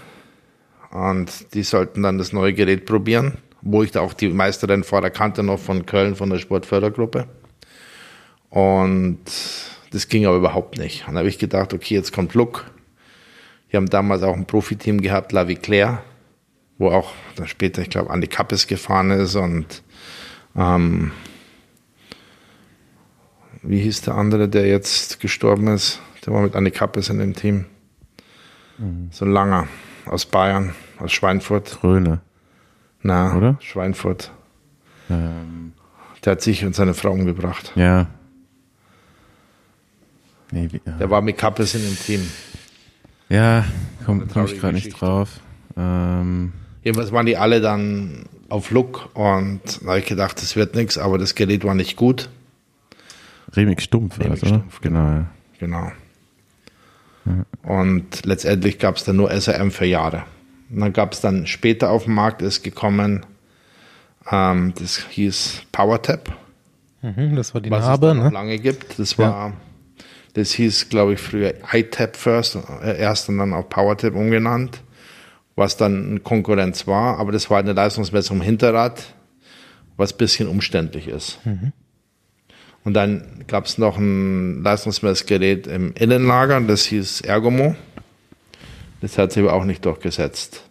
Und die sollten dann das neue Gerät probieren, wo ich da auch die Meisterin vor der Kante noch von Köln von der Sportfördergruppe. Und das ging aber überhaupt nicht. Und dann habe ich gedacht, okay, jetzt kommt Look. Wir haben damals auch ein Profiteam gehabt, La Viclair, wo auch dann später, ich glaube, Andy Kappes gefahren ist und ähm, wie hieß der andere, der jetzt gestorben ist? Der war mit Andy Kappes in dem Team. Mhm. So ein langer aus Bayern, aus Schweinfurt. Tröne. Na, oder? Schweinfurt. Ähm. Der hat sich und seine Frau umgebracht. Ja, Nee, wie, ja. Der war mit Kappes in dem Team. Ja, komme komm ich gerade nicht drauf. Ähm. Jedenfalls waren die alle dann auf Look und da habe ich gedacht, das wird nichts, aber das Gerät war nicht gut. Remig Stumpf, Remig oder? Stumpf, genau. Ja. Genau. Ja. Und letztendlich gab es dann nur SRM für Jahre. Und dann gab es dann später auf dem Markt, ist gekommen, ähm, das hieß PowerTap. Mhm, das war die was Narbe, es ne? lange gibt. Das war das hieß, glaube ich, früher iTap First, äh, erst und dann auch PowerTap umgenannt, was dann eine Konkurrenz war, aber das war eine Leistungsmessung im Hinterrad, was ein bisschen umständlich ist. Mhm. Und dann gab es noch ein Leistungsmessgerät im Innenlager, das hieß Ergomo. Das hat sich aber auch nicht durchgesetzt.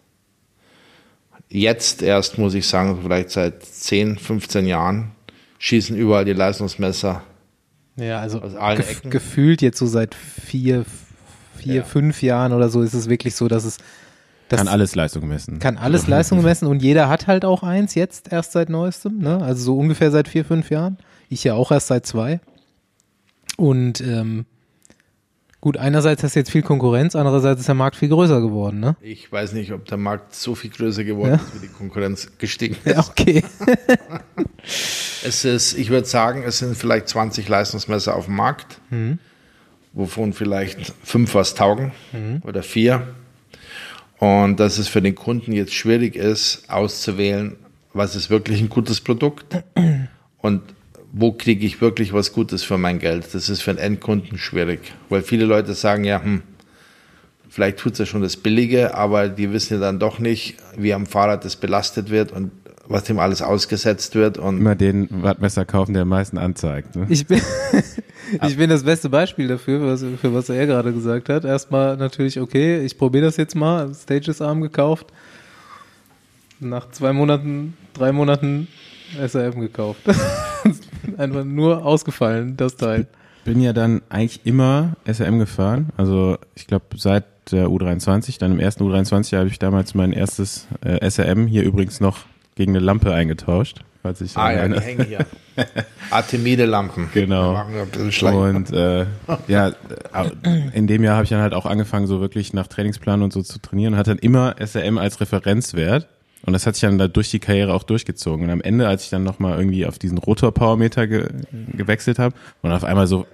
Jetzt erst, muss ich sagen, vielleicht seit 10, 15 Jahren, schießen überall die Leistungsmesser. Ja, also gef Ecken. gefühlt jetzt so seit vier, vier, Ja. fünf Jahren oder so ist es wirklich so, dass es das Kann alles Leistung messen. kann alles Leistung messen und jeder hat halt auch eins jetzt erst seit neuestem, ne? Also so ungefähr seit vier, fünf Jahren. Ich ja auch erst seit zwei. Und ähm, gut, einerseits hast du jetzt viel Konkurrenz, andererseits ist der Markt viel größer geworden, ne? Ich weiß nicht, ob der Markt so viel größer geworden Ja. ist, wie die Konkurrenz gestiegen ist. Ja, okay. Es ist, ich würde sagen, es sind vielleicht 20 Leistungsmesser auf dem Markt, wovon vielleicht fünf was taugen oder vier. Und dass es für den Kunden jetzt schwierig ist, auszuwählen, was ist wirklich ein gutes Produkt und wo kriege ich wirklich was Gutes für mein Geld. Das ist für den Endkunden schwierig, weil viele Leute sagen, ja, hm, vielleicht tut es ja schon das Billige, aber die wissen ja dann doch nicht, wie am Fahrrad das belastet wird und was dem alles ausgesetzt wird. Und Immer den Wattmesser kaufen, der am meisten anzeigt. Ne? Ich bin, ich bin das beste Beispiel dafür, was, für was er gerade gesagt hat. Erstmal natürlich, okay, ich probiere das jetzt mal. Stages Arm gekauft. Nach zwei Monaten, drei Monaten SRM gekauft. Einfach nur ausgefallen, das Teil. bin ja dann eigentlich immer SRM gefahren. Also ich glaube seit der U23, dann im ersten U23 habe ich damals mein erstes äh, SRM hier übrigens noch gegen eine Lampe eingetauscht. Falls ich Ah ja, die hängen hier. Artemide-Lampen. Genau. Und äh, ja, äh, in dem Jahr habe ich dann halt auch angefangen, so wirklich nach Trainingsplan und so zu trainieren und hatte dann immer SRM als Referenzwert. Und das hat sich dann da durch die Karriere auch durchgezogen. Und am Ende, als ich dann nochmal irgendwie auf diesen Rotor-Powermeter ge gewechselt habe und auf einmal so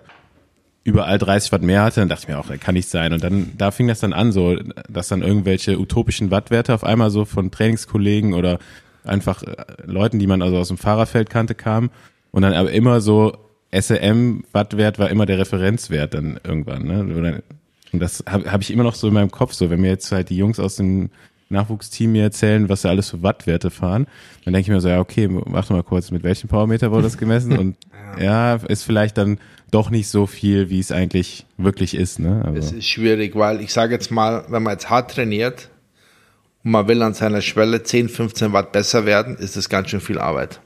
überall 30 Watt mehr hatte, dann dachte ich mir auch, kann nicht sein. Und dann, da fing das dann an, so, dass dann irgendwelche utopischen Wattwerte auf einmal so von Trainingskollegen oder einfach äh, Leuten, die man also aus dem Fahrerfeld kannte, kamen. Und dann aber immer so SRM-Wattwert war immer der Referenzwert dann irgendwann. Ne? Und das habe hab ich immer noch so in meinem Kopf, so wenn mir jetzt halt die Jungs aus dem Nachwuchsteam mir erzählen, was sie alles für Wattwerte fahren, dann denke ich mir so, ja, okay, mach doch mal kurz, mit welchem Powermeter wurde das gemessen? Und ja, ist vielleicht dann doch nicht so viel, wie es eigentlich wirklich ist. Ne? Es Also, ist schwierig, weil ich sage jetzt mal, wenn man jetzt hart trainiert und man will an seiner Schwelle 10, 15 Watt besser werden, ist das ganz schön viel Arbeit.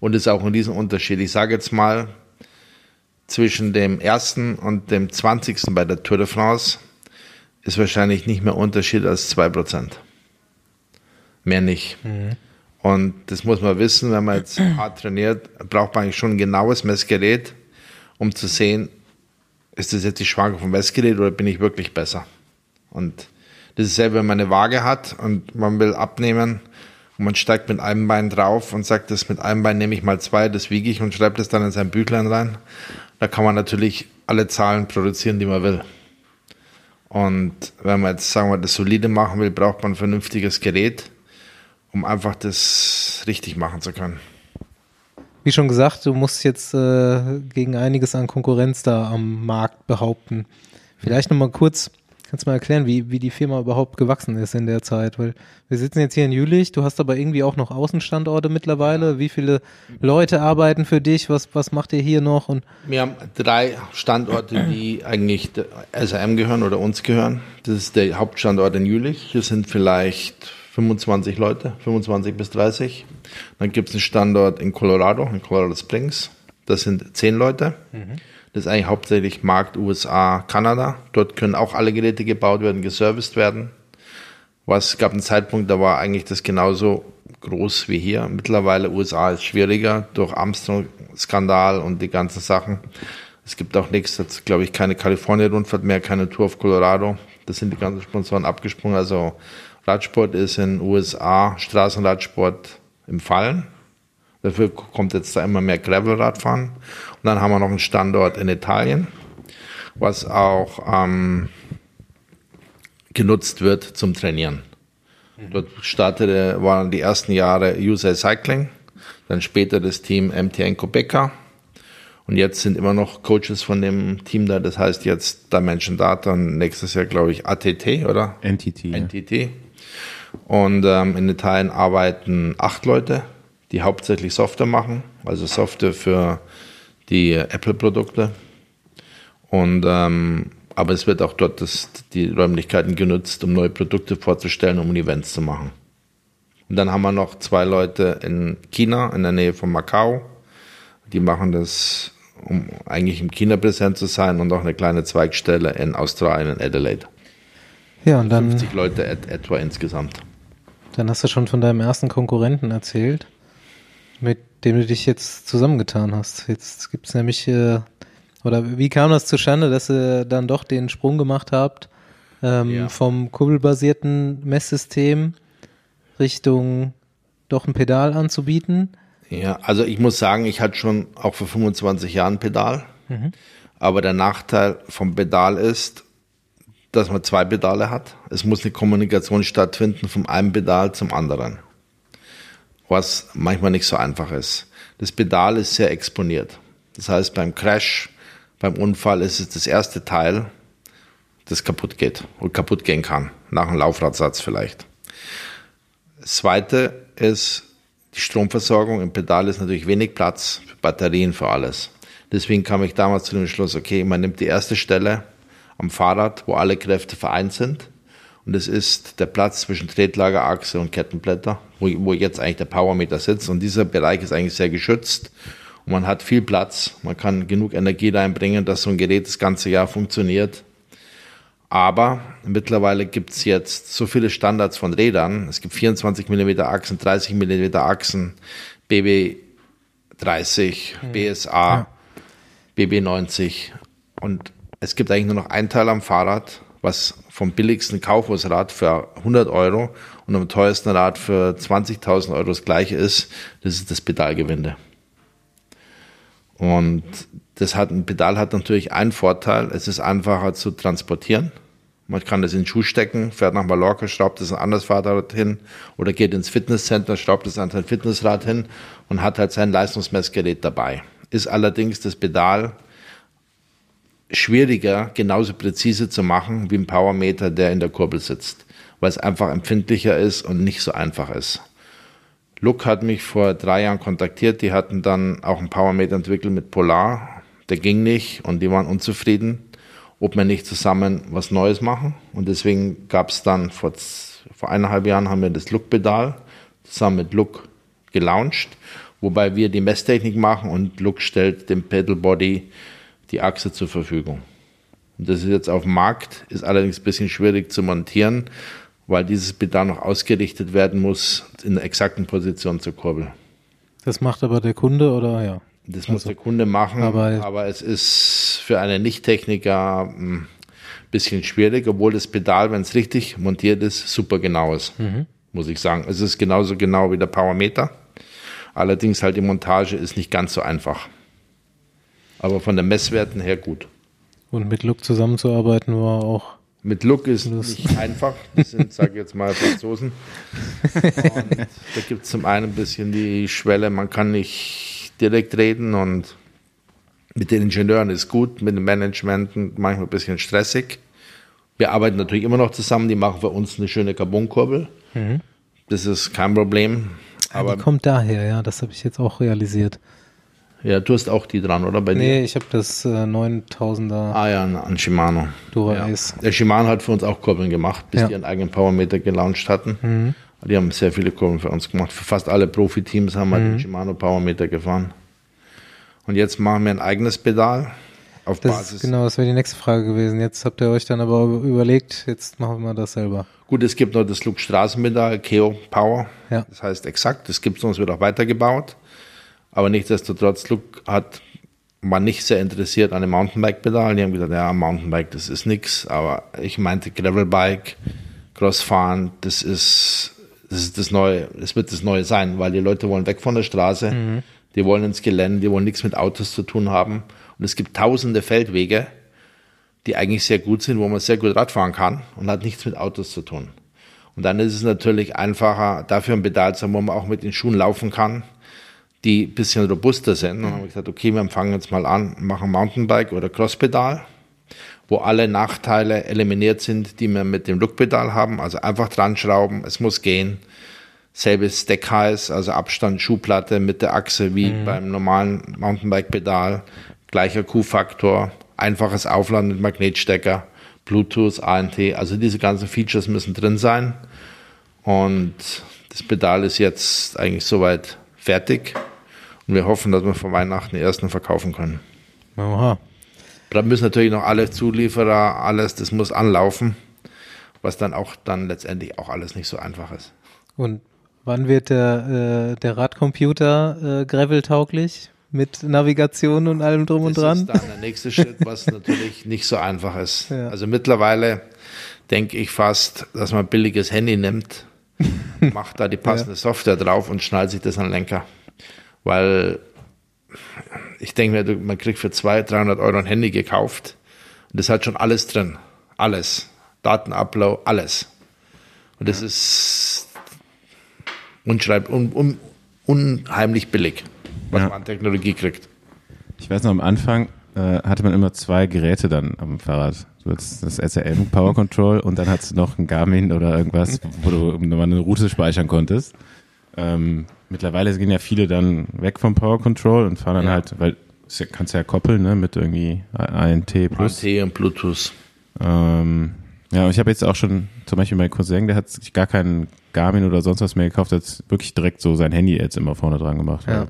Und ist auch ein Riesenunterschied. Ich sage jetzt mal, zwischen dem ersten und dem 20. bei der Tour de France ist wahrscheinlich nicht mehr Unterschied als 2%. Mehr nicht. Und das muss man wissen, wenn man jetzt hart trainiert, braucht man eigentlich schon ein genaues Messgerät, um zu sehen, ist das jetzt die Schwankung vom Messgerät oder bin ich wirklich besser? Und das ist selber, wenn man eine Waage hat und man will abnehmen und man steigt mit einem Bein drauf und sagt, das mit einem Bein nehme ich mal zwei, das wiege ich und schreibt das dann in sein Büchlein rein. Da kann man natürlich alle Zahlen produzieren, die man will. Und wenn man jetzt, sagen wir, das solide machen will, braucht man ein vernünftiges Gerät, um einfach das richtig machen zu können. Wie schon gesagt, du musst jetzt äh, gegen einiges an Konkurrenz da am Markt behaupten. Vielleicht nochmal kurz, kannst du mal erklären, wie, wie die Firma überhaupt gewachsen ist in der Zeit? Weil wir sitzen jetzt hier in Jülich, du hast aber irgendwie auch noch Außenstandorte mittlerweile. Wie viele Leute arbeiten für dich? Was, was macht ihr hier noch? Und Wir haben drei Standorte, die eigentlich der SRM gehören oder uns gehören. Das ist der Hauptstandort in Jülich. Hier sind vielleicht 25 Leute, 25 bis 30. Dann gibt es einen Standort in Colorado, in Colorado Springs. Das sind 10 Leute. Das ist eigentlich hauptsächlich Markt USA, Kanada. Dort können auch alle Geräte gebaut werden, geserviced werden. Was gab einen Zeitpunkt, da war eigentlich das genauso groß wie hier. Mittlerweile USA ist schwieriger durch Armstrong-Skandal und die ganzen Sachen. Es gibt auch nichts, jetzt glaube ich keine Kalifornien-Rundfahrt mehr, keine Tour auf Colorado. Das sind die ganzen Sponsoren abgesprungen. Also Radsport ist in USA, Straßenradsport im Fallen. Dafür kommt jetzt da immer mehr Gravelradfahren. Und dann haben wir noch einen Standort in Italien, was auch ähm, genutzt wird zum Trainieren. Dort startete, waren die ersten Jahre USA Cycling, dann später das Team MTN Quebeca. Und jetzt sind immer noch Coaches von dem Team da, das heißt jetzt Dimension Data und nächstes Jahr, glaube ich, ATT, oder? NTT. Ja. NTT. Und ähm, in Italien arbeiten acht Leute, die hauptsächlich Software machen, also Software für die Apple-Produkte. Und ähm, aber es wird auch dort das, die Räumlichkeiten genutzt, um neue Produkte vorzustellen, um Events zu machen. Und dann haben wir noch zwei Leute in China, in der Nähe von Macau. Die machen das, um eigentlich im China präsent zu sein und auch eine kleine Zweigstelle in Australien, in Adelaide. Ja, und dann. 50 Leute et etwa insgesamt. Dann hast du schon von deinem ersten Konkurrenten erzählt, mit dem du dich jetzt zusammengetan hast. Jetzt gibt es nämlich, äh, oder wie kam das zustande, dass ihr dann doch den Sprung gemacht habt ähm, Ja. vom kurbelbasierten Messsystem Richtung doch ein Pedal anzubieten? Ja, also ich muss sagen, ich hatte schon auch vor 25 Jahren Pedal. Aber der Nachteil vom Pedal ist, dass man zwei Pedale hat. Es muss eine Kommunikation stattfinden vom einen Pedal zum anderen. Was manchmal nicht so einfach ist. Das Pedal ist sehr exponiert. Das heißt, beim Crash, beim Unfall ist es das erste Teil, das kaputt geht und kaputt gehen kann. Nach einem Laufradsatz vielleicht. Das zweite ist, die Stromversorgung im Pedal ist natürlich wenig Platz für Batterien, für alles. Deswegen kam ich damals zu dem Schluss, okay, man nimmt die erste Stelle am Fahrrad, wo alle Kräfte vereint sind. Und das ist der Platz zwischen Tretlagerachse und Kettenblätter, wo, wo jetzt eigentlich der Powermeter sitzt. Und dieser Bereich ist eigentlich sehr geschützt. Und man hat viel Platz. Man kann genug Energie reinbringen, dass so ein Gerät das ganze Jahr funktioniert. Aber mittlerweile gibt es jetzt so viele Standards von Rädern. Es gibt 24 mm Achsen, 30 mm Achsen, BB 30, BSA, BB 90. Und es gibt eigentlich nur noch ein Teil am Fahrrad, was vom billigsten Kaufhausrad für 100 Euro und am teuersten Rad für 20.000 Euro das gleiche ist. Das ist das Pedalgewinde. Und das hat, ein Pedal hat natürlich einen Vorteil, es ist einfacher zu transportieren. Man kann das in den Schuh stecken, fährt nach Mallorca, schraubt das ein anderes Fahrrad hin oder geht ins Fitnesscenter, schraubt das an sein Fitnessrad hin und hat halt sein Leistungsmessgerät dabei. Ist allerdings das Pedal schwieriger, genauso präzise zu machen wie ein Powermeter, der in der Kurbel sitzt, weil es einfach empfindlicher ist und nicht so einfach ist. Look hat mich vor drei Jahren kontaktiert. Die hatten dann auch einen Powermeter entwickelt mit Polar. Der ging nicht und die waren unzufrieden, ob wir nicht zusammen was Neues machen. Und deswegen gab es dann vor, vor eineinhalb Jahren haben wir das Look-Pedal zusammen mit Look gelauncht, wobei wir die Messtechnik machen und Look stellt dem Pedalbody die Achse zur Verfügung. Und das ist jetzt auf dem Markt, ist allerdings ein bisschen schwierig zu montieren, weil dieses Pedal noch ausgerichtet werden muss in der exakten Position zur Kurbel. Das macht aber der Kunde oder ja? Das muss der Kunde machen, aber- aber, es ist für einen Nicht-Techniker ein bisschen schwierig, obwohl das Pedal, wenn es richtig montiert ist, super genau ist, muss ich sagen. Es ist genauso genau wie der Powermeter. Allerdings halt die Montage ist nicht ganz so einfach. Aber von den Messwerten her gut. Und mit Look zusammenzuarbeiten war auch. Mit Look ist nicht einfach. Das sind, sag ich jetzt mal, Franzosen. Und da gibt es zum einen ein bisschen die Schwelle, man kann nicht direkt reden und mit den Ingenieuren ist gut, mit dem Management manchmal ein bisschen stressig. Wir arbeiten natürlich immer noch zusammen, die machen für uns eine schöne Carbonkurbel. Das ist kein Problem. Aber Aber die kommt daher, ja, das habe ich jetzt auch realisiert. Ja, du hast auch die dran, oder? Bei Nee, dir? ich habe das äh, 9000er Ah ja, an- an Shimano. Dura Ja. Ace. Der Shimano hat für uns auch Kurbeln gemacht, bis Ja. die ihren eigenen Powermeter gelauncht hatten. Die haben sehr viele Kurbeln für uns gemacht. Für fast alle Profiteams haben wir den Shimano Powermeter gefahren. Und jetzt machen wir ein eigenes Pedal auf Das Basis. ist, genau, das wäre die nächste Frage gewesen. Jetzt habt ihr euch dann aber überlegt, jetzt machen wir das selber. Gut, es gibt noch das Look Straßenpedal, Keo Power. Ja. Das heißt exakt, das gibt es uns, wird auch weitergebaut. Aber nichtsdestotrotz, Look hat war nicht sehr interessiert an dem Mountainbike-Pedal. Die haben gesagt, ja, Mountainbike, das ist nix. Aber ich meinte Gravelbike, Crossfahren, das ist, das ist das Neue, das wird das Neue sein, weil die Leute wollen weg von der Straße, die wollen ins Gelände, die wollen nichts mit Autos zu tun haben. Und es gibt tausende Feldwege, die eigentlich sehr gut sind, wo man sehr gut Radfahren kann und hat nichts mit Autos zu tun. Und dann ist es natürlich einfacher, dafür ein Pedal zu haben, wo man auch mit den Schuhen laufen kann, die ein bisschen robuster sind. Und dann haben wir gesagt, okay, wir fangen jetzt mal an, machen Mountainbike oder Crosspedal, wo alle Nachteile eliminiert sind, die wir mit dem Lookpedal haben. Also einfach dran schrauben, es muss gehen. Selbes Deckheiß, also Abstand Schuhplatte mit der Achse wie mhm. beim normalen Mountainbike-Pedal. Gleicher Q-Faktor, einfaches Aufladen mit Magnetstecker, Bluetooth, ANT. Also diese ganzen Features müssen drin sein. Und das Pedal ist jetzt eigentlich soweit fertig. Und wir hoffen, dass wir vor Weihnachten die ersten verkaufen können. Aha. Da müssen natürlich noch alle Zulieferer, alles, das muss anlaufen, was dann auch dann letztendlich auch alles nicht so einfach ist. Und Wann wird der, äh, der Radcomputer äh, gravel-tauglich? Mit Navigation und allem drum das und dran? Das ist dann der nächste Schritt, was natürlich nicht so einfach ist. Ja. Also mittlerweile denke ich fast, dass man ein billiges Handy nimmt, macht da die passende ja. Software drauf und schnallt sich das an den Lenker. Weil ich denke mir, man kriegt für 200, 300 Euro ein Handy gekauft und das hat schon alles drin. Alles. Datenupload, alles. Und das ist unschreib, un, un, unheimlich billig, was ja. man an Technologie kriegt. Ich weiß noch, am Anfang äh, hatte man immer zwei Geräte dann am Fahrrad. Du das SRM Power Control und dann hattest du noch ein Garmin oder irgendwas, wo du mal eine Route speichern konntest. Ähm, mittlerweile gehen ja viele dann weg vom Power Control und fahren dann ja. halt, weil du kannst ja koppeln, ne, mit irgendwie ANT plus. ANT und Bluetooth. Ähm, ja, und ich habe jetzt auch schon, zum Beispiel mein Cousin, der hat sich gar keinen Garmin oder sonst was mehr gekauft, hat wirklich direkt so sein Handy jetzt immer vorne dran gemacht. Ja.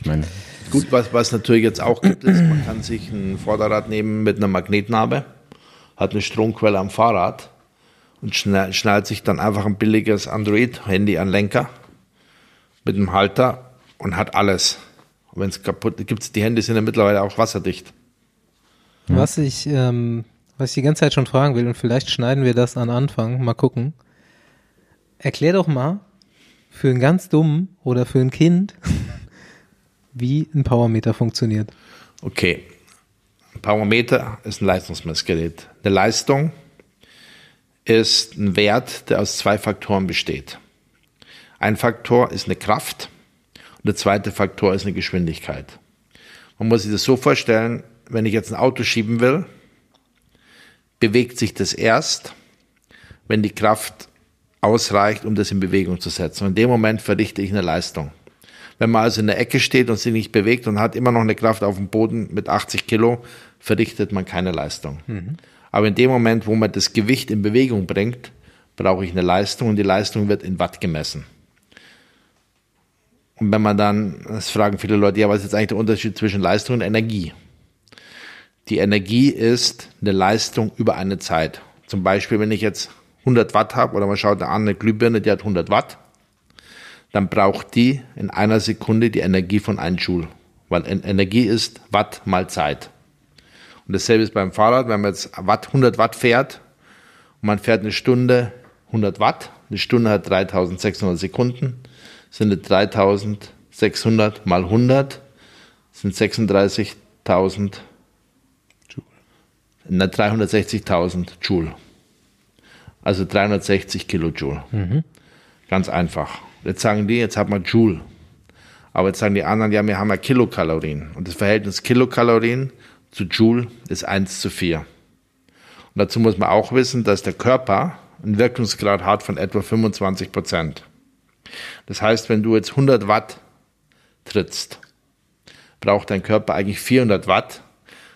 Ich meine, Gut, was, was natürlich jetzt auch gibt, ist, man kann sich ein Vorderrad nehmen mit einer Magnetnarbe, hat eine Stromquelle am Fahrrad und schnallt sich dann einfach ein billiges Android-Handy an Lenker mit einem Halter und hat alles. Wenn es kaputt gibt, die Hände sind ja mittlerweile auch wasserdicht. Was ich ähm, was ich die ganze Zeit schon fragen will, und vielleicht schneiden wir das an Anfang, mal gucken. Erklär doch mal für einen ganz dummen oder für ein Kind, wie ein Powermeter funktioniert. Okay. Ein Powermeter ist ein Leistungsmessgerät. Eine Leistung ist ein Wert, der aus zwei Faktoren besteht. Ein Faktor ist eine Kraft und der zweite Faktor ist eine Geschwindigkeit. Man muss sich das so vorstellen, wenn ich jetzt ein Auto schieben will, bewegt sich das erst, wenn die Kraft ausreicht, um das in Bewegung zu setzen. Und in dem Moment verrichte ich eine Leistung. Wenn man also in der Ecke steht und sich nicht bewegt und hat immer noch eine Kraft auf dem Boden mit 80 Kilo, verrichtet man keine Leistung. Mhm. Aber in dem Moment, wo man das Gewicht in Bewegung bringt, brauche ich eine Leistung und die Leistung wird in Watt gemessen. Und wenn man dann, das fragen viele Leute, ja, was ist jetzt eigentlich der Unterschied zwischen Leistung und Energie? Die Energie ist eine Leistung über eine Zeit. Zum Beispiel, wenn ich jetzt 100 Watt habe oder man schaut da an, eine Glühbirne, die hat 100 Watt, dann braucht die in einer Sekunde die Energie von 1 Joule. Weil Energie ist Watt mal Zeit. Und dasselbe ist beim Fahrrad, wenn man jetzt Watt, 100 Watt fährt und man fährt eine Stunde 100 Watt, eine Stunde hat 3600 Sekunden, sind 3600 mal 100, sind 36.000 na, 360.000 Joule. Also 360 Kilojoule. Mhm. Ganz einfach. Jetzt sagen die, jetzt hat man Joule. Aber jetzt sagen die anderen, ja, wir haben ja Kilokalorien. Und das Verhältnis Kilokalorien zu Joule ist 1 zu 4. Und dazu muss man auch wissen, dass der Körper einen Wirkungsgrad hat von etwa 25 Prozent. Das heißt, wenn du jetzt 100 Watt trittst, braucht dein Körper eigentlich 400 Watt,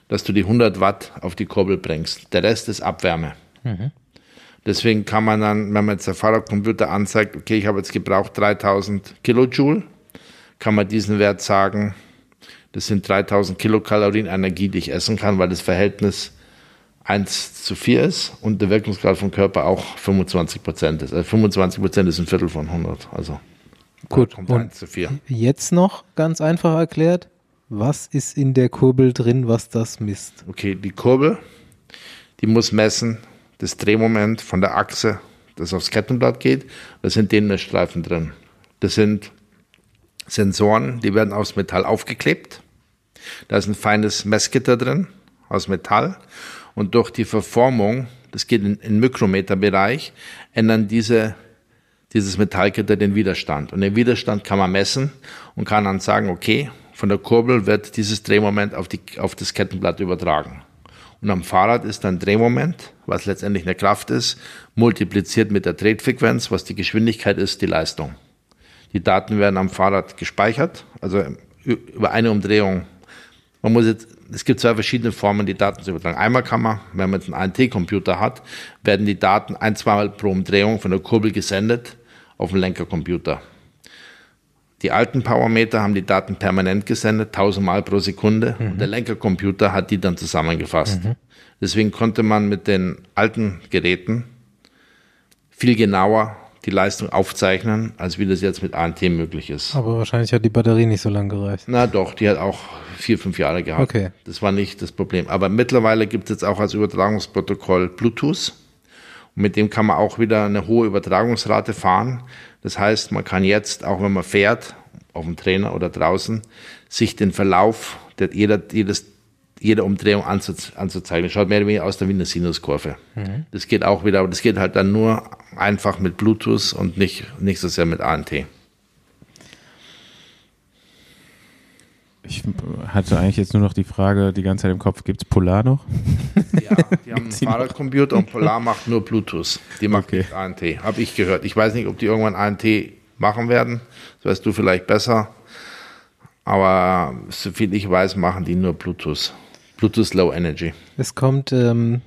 dass du die 100 Watt auf die Kurbel bringst. Der Rest ist Abwärme. Mhm. Deswegen kann man dann, wenn man jetzt der Fahrradcomputer anzeigt, okay, ich habe jetzt gebraucht 3000 Kilojoule, kann man diesen Wert sagen, das sind 3000 Kilokalorien Energie, die ich essen kann, weil das Verhältnis 1 zu 4 ist und der Wirkungsgrad vom Körper auch 25 Prozent ist. Also 25 Prozent ist ein Viertel von 100. Also Gut, kommt 1 zu 4. Jetzt noch ganz einfach erklärt, was ist in der Kurbel drin, was das misst? Okay, die Kurbel, die muss messen das Drehmoment von der Achse, das aufs Kettenblatt geht. Da sind Messstreifen drin. Das sind Sensoren, die werden aufs Metall aufgeklebt. Da ist ein feines Messgitter drin aus Metall. Und durch die Verformung, das geht in, in Mikrometerbereich, ändern diese dieses Metallgitter den Widerstand. Und den Widerstand kann man messen und kann dann sagen, okay, von der Kurbel wird dieses Drehmoment auf, die, auf das Kettenblatt übertragen. Und am Fahrrad ist dann Drehmoment, was letztendlich eine Kraft ist, multipliziert mit der Tretfrequenz, was die Geschwindigkeit ist, die Leistung. Die Daten werden am Fahrrad gespeichert, also über eine Umdrehung. Man muss jetzt, es gibt zwei verschiedene Formen, die Daten zu übertragen. Einmal kann man, wenn man jetzt einen ANT-Computer hat, werden die Daten ein, zweimal pro Umdrehung von der Kurbel gesendet auf den Lenkercomputer. Die alten Powermeter haben die Daten permanent gesendet, tausendmal pro Sekunde. Mhm. Und der Lenkercomputer hat die dann zusammengefasst. Mhm. Deswegen konnte man mit den alten Geräten viel genauer die Leistung aufzeichnen, als wie das jetzt mit ANT möglich ist. Aber wahrscheinlich hat die Batterie nicht so lange gereicht. Na doch, die hat auch vier, fünf Jahre gehabt. Okay. Das war nicht das Problem. Aber mittlerweile gibt es jetzt auch als Übertragungsprotokoll Bluetooth. Und mit dem kann man auch wieder eine hohe Übertragungsrate fahren. Das heißt, man kann jetzt, auch wenn man fährt, auf dem Trainer oder draußen, sich den Verlauf der, jeder, jedes jede Umdrehung anzuzeigen. Das schaut mehr oder weniger aus wie eine Sinuskurve. Mhm. Das geht auch wieder, aber das geht halt dann nur einfach mit Bluetooth und nicht, nicht so sehr mit ANT. Ich hatte eigentlich jetzt nur noch die Frage die ganze Zeit im Kopf, gibt es Polar noch? Ja, die haben einen Fahrradcomputer und Polar macht nur Bluetooth. Die macht okay. nicht ANT, habe ich gehört. Ich weiß nicht, ob die irgendwann ANT machen werden. Das weißt du vielleicht besser. Aber soviel ich weiß, machen die nur Bluetooth. Bluetooth Low Energy. Es kommt ähm,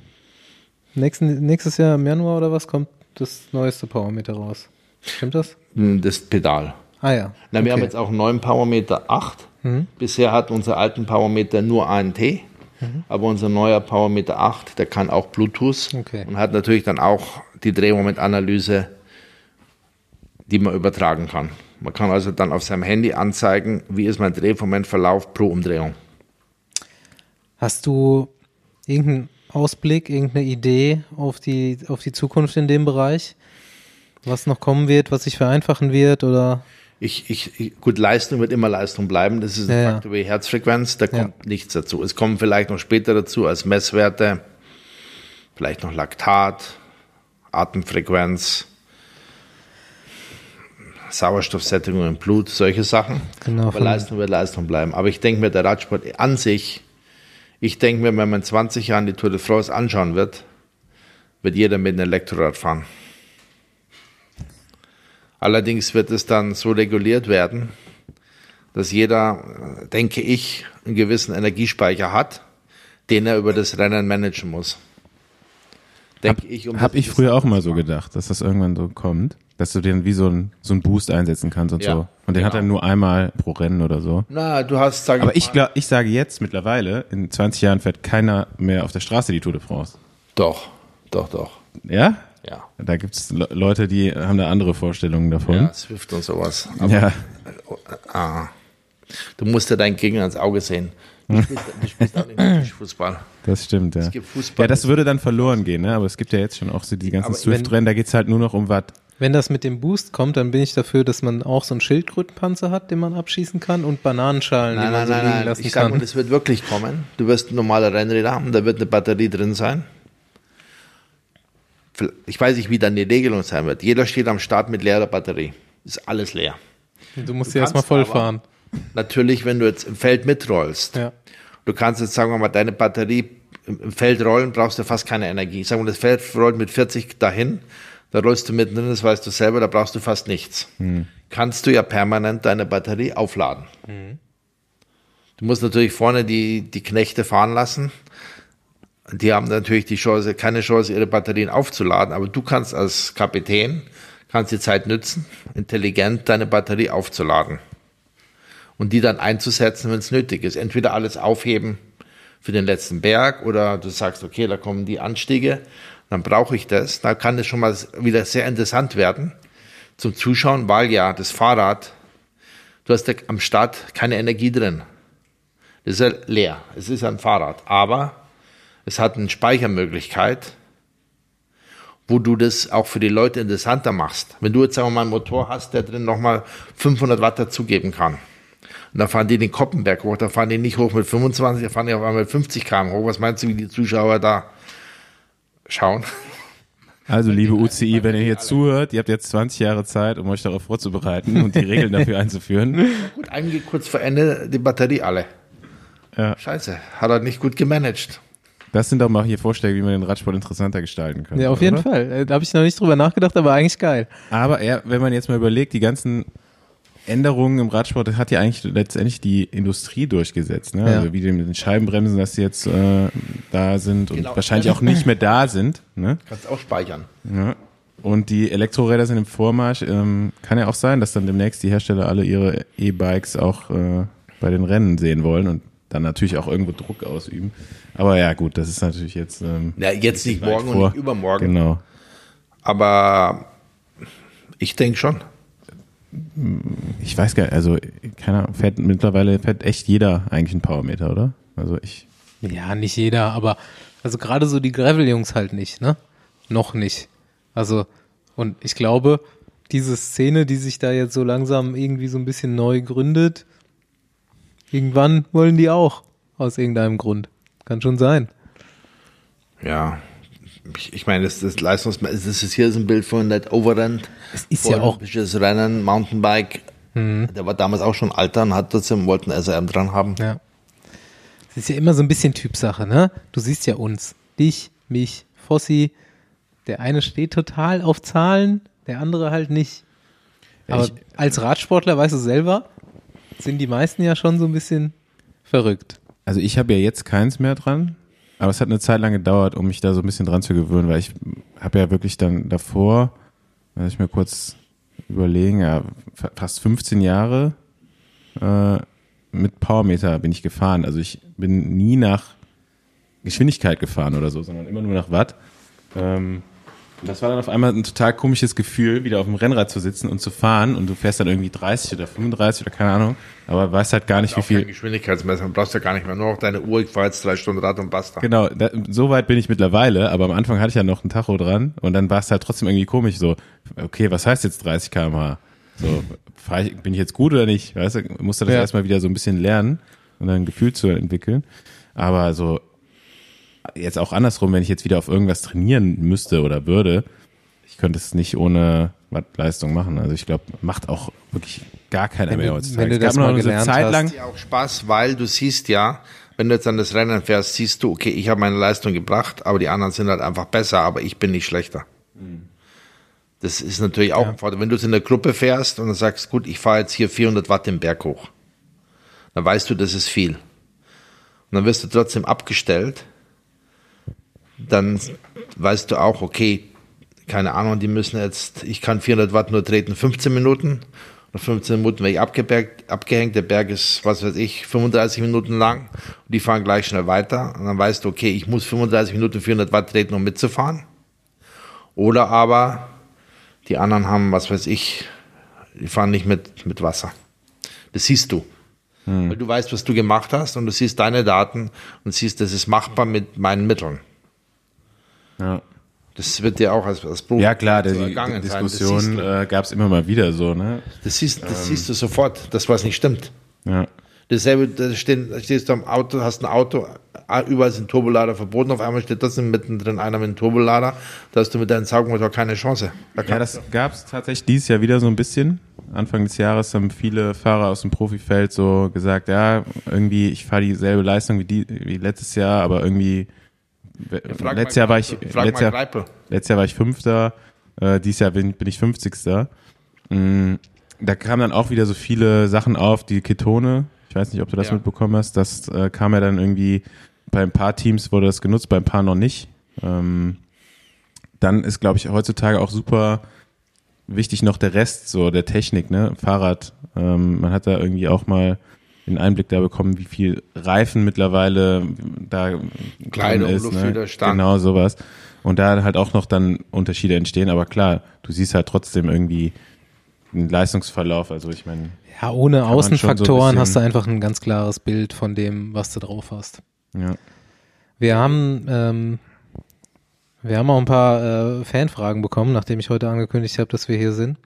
nächsten, nächstes Jahr im Januar oder was kommt das neueste Powermeter raus? Stimmt das? Hm, das Pedal. Ah ja. Na, okay. wir haben jetzt auch einen neuen Powermeter 8. Mhm. Bisher hat unser alten Powermeter nur ANT. Mhm. Aber unser neuer Powermeter 8, der kann auch Bluetooth okay. und hat natürlich dann auch die Drehmomentanalyse, die man übertragen kann. Man kann also dann auf seinem Handy anzeigen, wie ist mein Drehmomentverlauf pro Umdrehung. Hast du irgendeinen Ausblick, irgendeine Idee auf die, auf die Zukunft in dem Bereich? Was noch kommen wird, was sich vereinfachen wird oder? Ich, ich, gut, Leistung wird immer Leistung bleiben. Das ist ein ja, Faktor wie Herzfrequenz. Da kommt ja. nichts dazu. Es kommen vielleicht noch später dazu als Messwerte, vielleicht noch Laktat, Atemfrequenz, Sauerstoffsättigung im Blut, solche Sachen. Genau. Aber Leistung wird Leistung bleiben. Aber ich denke mir, der Radsport an sich ich denke mir, wenn man in 20 Jahren die Tour de France anschauen wird, wird jeder mit einem Elektrorad fahren. Allerdings wird es dann so reguliert werden, dass jeder, denke ich, einen gewissen Energiespeicher hat, den er über das Rennen managen muss. Denke hab, ich. Um Habe ich früher auch mal so gedacht, dass das irgendwann so kommt dass du den wie so ein, so ein Boost einsetzen kannst und ja, so. Und den genau. hat er nur einmal pro Rennen oder so. Na, du hast, sag Aber ich, glaub, ich sage jetzt mittlerweile, in 20 Jahren fährt keiner mehr auf der Straße die Tour de France. Doch, doch, doch. Ja? Ja. Da gibt es Leute, die haben da andere Vorstellungen davon. Ja, Swift und sowas. Aber, ja. Ah, du musst ja deinen Gegner ins Auge sehen. Du spielst, du spielst auch nicht Fußball. Das stimmt, ja. Es gibt Fußball. Ja, das würde dann verloren gehen, ne? aber es gibt ja jetzt schon auch so die ganzen Swift-Rennen, da geht es halt nur noch um Watt. Wenn das mit dem Boost kommt, dann bin ich dafür, dass man auch so einen Schildkrötenpanzer hat, den man abschießen kann und Bananenschalen, nein, die man nein, so nein, liegen nein. lassen ich kann. Ich sag mal, das wird wirklich kommen. Du wirst normale Rennräder haben, da wird eine Batterie drin sein. Ich weiß nicht, wie dann die Regelung sein wird. Jeder steht am Start mit leerer Batterie. Ist alles leer. Du musst sie erstmal voll fahren. Natürlich, wenn du jetzt im Feld mitrollst. Ja. Du kannst jetzt sagen wir mal, deine Batterie im Feld rollen, brauchst du fast keine Energie. Ich sage mal, das Feld rollt mit 40 dahin da rollst du mittendrin, das weißt du selber, da brauchst du fast nichts. Mhm. Kannst du ja permanent deine Batterie aufladen. Mhm. Du musst natürlich vorne die, die Knechte fahren lassen. Die haben natürlich die Chance, keine Chance, ihre Batterien aufzuladen, aber du kannst als Kapitän, kannst die Zeit nützen, intelligent deine Batterie aufzuladen. Und die dann einzusetzen, wenn es nötig ist. Entweder alles aufheben für den letzten Berg oder du sagst, okay, da kommen die Anstiege, dann brauche ich das. Da kann es schon mal wieder sehr interessant werden zum Zuschauen, weil ja das Fahrrad, du hast ja am Start keine Energie drin. Das ist ja leer. Es ist ein Fahrrad. Aber es hat eine Speichermöglichkeit, wo du das auch für die Leute interessanter machst. Wenn du jetzt sagen mal einen Motor hast, der drin nochmal 500 Watt dazugeben kann. Und dann fahren die den Koppenberg hoch, da fahren die nicht hoch mit 25, da fahren die auf einmal mit 50 km hoch. Was meinst du, wie die Zuschauer da schauen. Also, liebe UCI, wenn ihr hier zuhört, ihr habt jetzt 20 Jahre Zeit, um euch darauf vorzubereiten und die Regeln dafür einzuführen. Gut, eigentlich kurz vor Ende die Batterie alle. Ja. Scheiße, hat er nicht gut gemanagt. Das sind doch mal hier Vorschläge, wie man den Radsport interessanter gestalten kann. Ja, auf jeden Fall. Äh, da habe ich noch nicht drüber nachgedacht, aber eigentlich geil. Aber ja, wenn man jetzt mal überlegt, die ganzen Änderungen im Radsport das hat ja eigentlich letztendlich die Industrie durchgesetzt, ne? Ja. Also wie die mit den Scheibenbremsen, dass sie jetzt äh, da sind und Genau. wahrscheinlich auch nicht mehr da sind, ne? Kannst auch speichern. Ja. Und die Elektroräder sind im Vormarsch. Ähm, kann ja auch sein, dass dann demnächst die Hersteller alle ihre E-Bikes auch äh, bei den Rennen sehen wollen und dann natürlich auch irgendwo Druck ausüben. Aber ja, gut, das ist natürlich jetzt ähm, Ja, jetzt nicht morgen und vor. nicht übermorgen. Genau. Aber ich denke schon. Ich weiß gar nicht, also keine Ahnung, fährt mittlerweile fährt echt jeder eigentlich einen Powermeter, oder? Also ich Ja, nicht jeder, aber also gerade so die Gravel-Jungs halt nicht, ne? Noch nicht. Also, und ich glaube, diese Szene, die sich da jetzt so langsam irgendwie so ein bisschen neu gründet, irgendwann wollen die auch. Aus irgendeinem Grund. Kann schon sein. Ja. Ich, ich meine, das, das Leistungs das ist hier ist ein Bild von Ned Overend. Es ist ja auch, Olympisches Rennen, Mountainbike. Der war damals auch schon alter und hat trotzdem wollten SRM dran haben. ja. Es ist ja immer so ein bisschen Typsache, ne? Du siehst ja uns. Dich, mich, Fossi. Der eine steht total auf Zahlen, der andere halt nicht. Aber ich- als Radsportler, weißt du selber, sind die meisten ja schon so ein bisschen verrückt. Also ich habe ja jetzt keins mehr dran, aber es hat eine Zeit lang gedauert, um mich da so ein bisschen dran zu gewöhnen, weil ich habe ja wirklich dann davor, lass ich mir kurz überlegen, ja, fa- fast 15 Jahre äh, mit Powermeter bin ich gefahren. Also ich bin nie nach Geschwindigkeit gefahren oder so, sondern immer nur nach Watt. Ähm, und das war dann auf einmal ein total komisches Gefühl, wieder auf dem Rennrad zu sitzen und zu fahren und du fährst dann irgendwie 30 oder 35 oder keine Ahnung, aber weißt halt gar nicht, wie viel, Geschwindigkeitsmesser, du brauchst ja gar nicht mehr. Nur noch deine Uhr, ich fahre jetzt drei Stunden Rad und basta. Genau, da, so weit bin ich mittlerweile, aber am Anfang hatte ich ja noch ein Tacho dran und dann war es halt trotzdem irgendwie komisch so, okay, was heißt jetzt 30 km/h? So, fahr ich, bin ich jetzt gut oder nicht? Weißt du, musste das Ja. erstmal wieder so ein bisschen lernen und dann ein Gefühl zu entwickeln. Aber so, jetzt auch andersrum, wenn ich jetzt wieder auf irgendwas trainieren müsste oder würde, ich könnte es nicht ohne Wattleistung machen. Also ich glaube, macht auch wirklich gar keiner Wenn mehr du- heutzutage. wenn du das noch mal gelernt Zeit hast. lang, macht ja auch Spaß, weil du siehst ja, wenn du jetzt an das Rennen fährst, siehst du, okay, ich habe meine Leistung gebracht, aber die anderen sind halt einfach besser, aber ich bin nicht schlechter. Das ist natürlich auch ein Vorteil. Wenn du es in der Gruppe fährst und dann sagst, gut, ich fahre jetzt hier 400 Watt den Berg hoch, dann weißt du, das ist viel. Und dann wirst du trotzdem abgestellt, dann weißt du auch, okay, keine Ahnung, die müssen jetzt, ich kann 400 Watt nur treten, 15 Minuten. Nach 15 Minuten werde ich abgebergt, abgehängt. Der Berg ist, was weiß ich, 35 Minuten lang. Und die fahren gleich schnell weiter. Und dann weißt du, okay, ich muss 35 Minuten 400 Watt treten, um mitzufahren. Oder aber die anderen haben, was weiß ich, die fahren nicht mit, mit Wasser. Das siehst du. Weil du weißt, was du gemacht hast und du siehst deine Daten und siehst, das ist machbar mit meinen Mitteln. Ja. Das wird dir auch als, als Profi ja klar, der, so die, die. Das Diskussion äh, gab es immer mal wieder so, ne? Das siehst, das siehst du sofort, das was nicht stimmt. Ja. Dasselbe, da, stehen, stehst du am Auto, hast ein Auto, ah, überall sind Turbolader verboten, auf einmal steht trotzdem mittendrin einer mit einem Turbolader, da hast du mit deinem Saugmotor keine Chance. Da Ja, das gab es tatsächlich dieses Jahr wieder so ein bisschen. Anfang des Jahres haben viele Fahrer aus dem Profifeld so gesagt, ja, irgendwie, ich fahre dieselbe Leistung wie, die, wie letztes Jahr, aber irgendwie, Frag letztes Jahr war ich, letztes Jahr, letztes Jahr war ich Fünfter, äh, dieses Jahr bin, bin ich Fünfzigster. Mm, da kamen dann auch wieder so viele Sachen auf, die Ketone, ich weiß nicht, ob du das Ja. mitbekommen hast, das äh, kam ja dann irgendwie, bei ein paar Teams wurde das genutzt, bei ein paar noch nicht. Ähm, dann ist, glaube ich, heutzutage auch super wichtig noch der Rest, so der Technik, ne? Fahrrad. Ähm, man hat da irgendwie auch mal den Einblick da bekommen, wie viel Reifen mittlerweile da drin ist. Ne? Luftwiderstand. Genau, sowas. Und da halt auch noch dann Unterschiede entstehen, aber klar, du siehst halt trotzdem irgendwie einen Leistungsverlauf. Also ich meine, Ja, ohne so Außenfaktoren bisschen- hast du einfach ein ganz klares Bild von dem, was du drauf hast. ja. Wir haben, ähm, wir haben auch ein paar äh, Fanfragen bekommen, nachdem ich heute angekündigt habe, dass wir hier sind.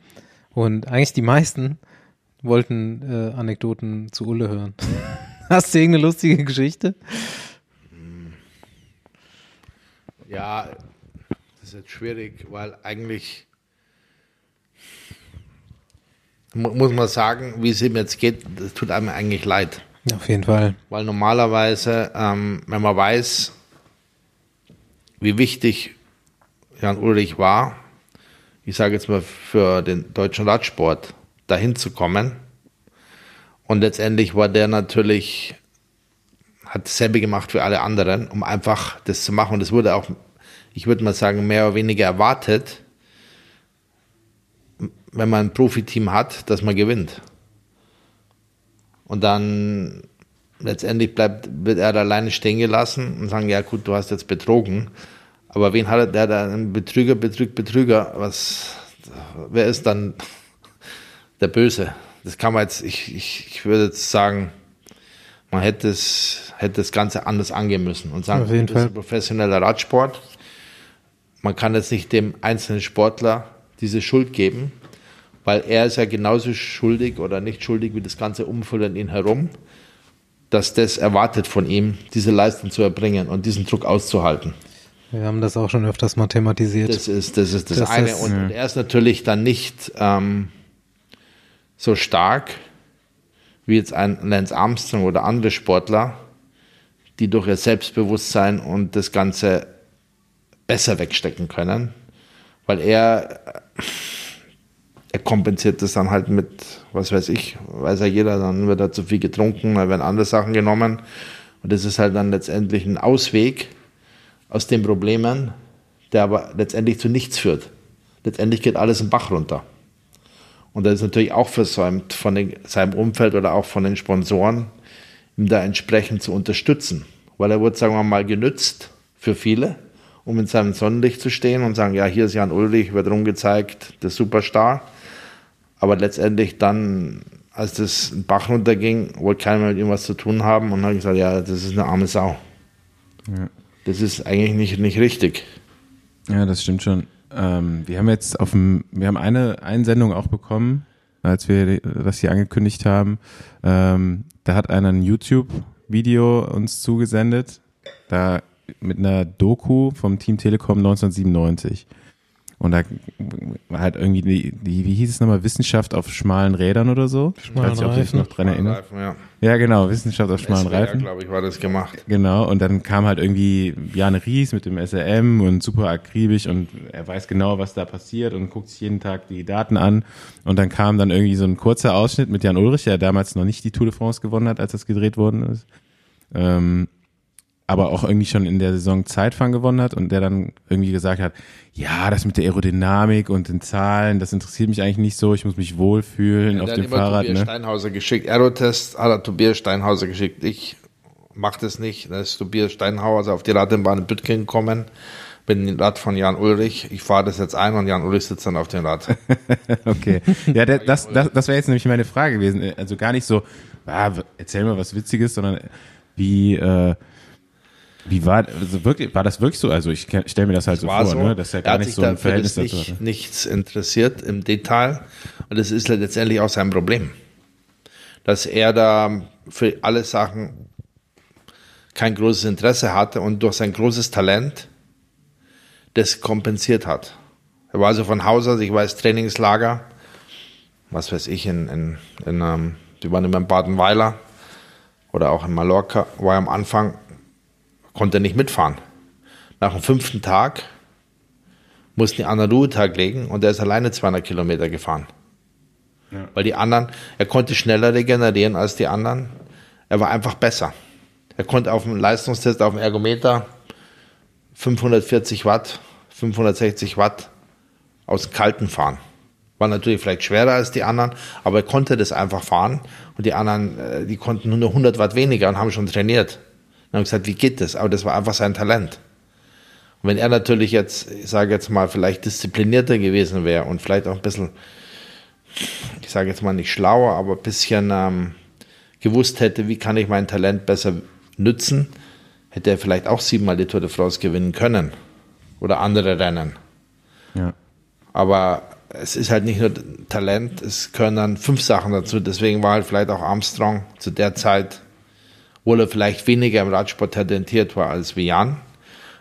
Und eigentlich die meisten wollten äh, Anekdoten zu Ulle hören. Hast du irgendeine lustige Geschichte? Ja, das ist jetzt schwierig, weil eigentlich mu- muss man sagen, wie es ihm jetzt geht, das tut einem eigentlich leid. Auf jeden Fall. Weil normalerweise, ähm, wenn man weiß, wie wichtig Jan Ulrich war, ich sage jetzt mal für den deutschen Radsport, dahin zu kommen, Und letztendlich war der natürlich, hat dasselbe gemacht wie alle anderen, um einfach das zu machen. Und das wurde auch, ich würde mal sagen, mehr oder weniger erwartet, wenn man ein Profiteam hat, dass man gewinnt. Und dann letztendlich bleibt, wird er alleine stehen gelassen und sagen, ja gut, du hast jetzt betrogen. Aber wen hat er, der da einen Betrüger, Betrüg, Betrüger, was, wer ist dann der Böse? Das kann man jetzt, ich, ich, ich würde jetzt sagen, man hätte es, hätte das Ganze anders angehen müssen und sagen, Auf jeden das Fall. ist ein professioneller Radsport. Man kann jetzt nicht dem einzelnen Sportler diese Schuld geben, weil er ist ja genauso schuldig oder nicht schuldig wie das ganze Umfeld um ihn herum, dass das erwartet von ihm, diese Leistung zu erbringen und diesen Druck auszuhalten. Wir haben das auch schon öfters mal thematisiert. Das ist das, ist das, Das eine. ist- und, und er ist natürlich dann nicht ähm, so stark wie jetzt ein Lance Armstrong oder andere Sportler, die durch ihr Selbstbewusstsein und das Ganze besser wegstecken können, weil er, er kompensiert das dann halt mit, was weiß ich, weiß ja jeder, dann wird er zu viel getrunken, dann werden andere Sachen genommen und das ist halt dann letztendlich ein Ausweg aus den Problemen, der aber letztendlich zu nichts führt. Letztendlich geht alles im Bach runter. Und er ist natürlich auch versäumt von den, seinem Umfeld oder auch von den Sponsoren, ihm da entsprechend zu unterstützen. Weil er wurde, sagen wir mal, genützt für viele, um in seinem Sonnenlicht zu stehen und sagen, ja, hier ist Jan Ulrich, wird rumgezeigt, der Superstar. Aber letztendlich dann, als das in den Bach runterging, wollte keiner mehr mit ihm was zu tun haben und hat gesagt, ja, das ist eine arme Sau. Das ist eigentlich nicht, nicht richtig. Ja, das stimmt schon. Ähm, wir haben jetzt auf dem, wir haben eine Einsendung auch bekommen, als wir das hier angekündigt haben. Ähm, da hat einer ein YouTube-Video uns zugesendet, da mit einer Doku vom Team Telekom 1997. Und da war halt irgendwie die, die wie hieß es nochmal, Wissenschaft auf schmalen Rädern oder so. Schmalen ich weiß nicht, ob Reifen. noch dran erinnert. Reifen, ja. Ja, genau, Wissenschaft auf schmalen Reifen. glaube ich, war das gemacht. Genau, und dann kam halt irgendwie Jan Ries mit dem SRM und super akribisch und er weiß genau, was da passiert und guckt sich jeden Tag die Daten an. Und dann kam dann irgendwie so ein kurzer Ausschnitt mit Jan Ulrich, der damals noch nicht die Tour de France gewonnen hat, als das gedreht worden ist. Ähm, aber auch irgendwie schon in der Saison Zeitfahren gewonnen hat und der dann irgendwie gesagt hat, ja, das mit der Aerodynamik und den Zahlen, das interessiert mich eigentlich nicht so, ich muss mich wohlfühlen auf Der dem Fahrrad. Tobias Ne? Steinhauser geschickt. Aerotest hat er Tobias Steinhauser geschickt. Ich mach das nicht. Da ist Tobias Steinhauser auf die Radrennbahn in Bütgen gekommen. Bin im Rad von Jan Ulrich. Ich fahre das jetzt ein und Jan Ulrich sitzt dann auf dem Rad. Okay. Ja, der, das, das, das wäre jetzt nämlich meine Frage gewesen. Also gar nicht so, ah, erzähl mal was Witziges, sondern wie, äh, wie war, also wirklich, war das wirklich so? Also ich stelle mir das halt so war vor, so. ne? dass er gar hat nicht so ein Verhältnis das dazu nicht, hatte. nichts interessiert im Detail. Und das ist letztendlich auch sein Problem. Dass er da für alle Sachen kein großes Interesse hatte und durch sein großes Talent das kompensiert hat. Er war also von Haus aus, ich weiß, Trainingslager, was weiß ich, in, in, in ähm, die waren immer in Badenweiler oder auch in Mallorca, war er am Anfang, konnte er nicht mitfahren. Nach dem fünften Tag mussten die anderen Ruhetag legen und er ist alleine 200 Kilometer gefahren. Weil die anderen, er konnte schneller regenerieren als die anderen. Er war einfach besser. Er konnte auf dem Leistungstest, auf dem Ergometer 540 Watt, 560 Watt aus dem Kalten fahren. War natürlich vielleicht schwerer als die anderen, aber er konnte das einfach fahren. Und die anderen, äh, die konnten nur noch 100 Watt weniger und haben schon trainiert. Haben gesagt, wie geht das? Aber das war einfach sein Talent. Und wenn er natürlich jetzt, ich sage jetzt mal, vielleicht disziplinierter gewesen wäre und vielleicht auch ein bisschen, ich sage jetzt mal nicht schlauer, aber ein bisschen ähm, gewusst hätte, wie kann ich mein Talent besser nützen, hätte er vielleicht auch siebenmal die Tour de France gewinnen können. Oder andere Rennen. Ja. Aber es ist halt nicht nur Talent, es gehören dann fünf Sachen dazu. Deswegen war halt vielleicht auch Armstrong zu der Zeit, obwohl er vielleicht weniger im Radsport talentiert war als wie Jan.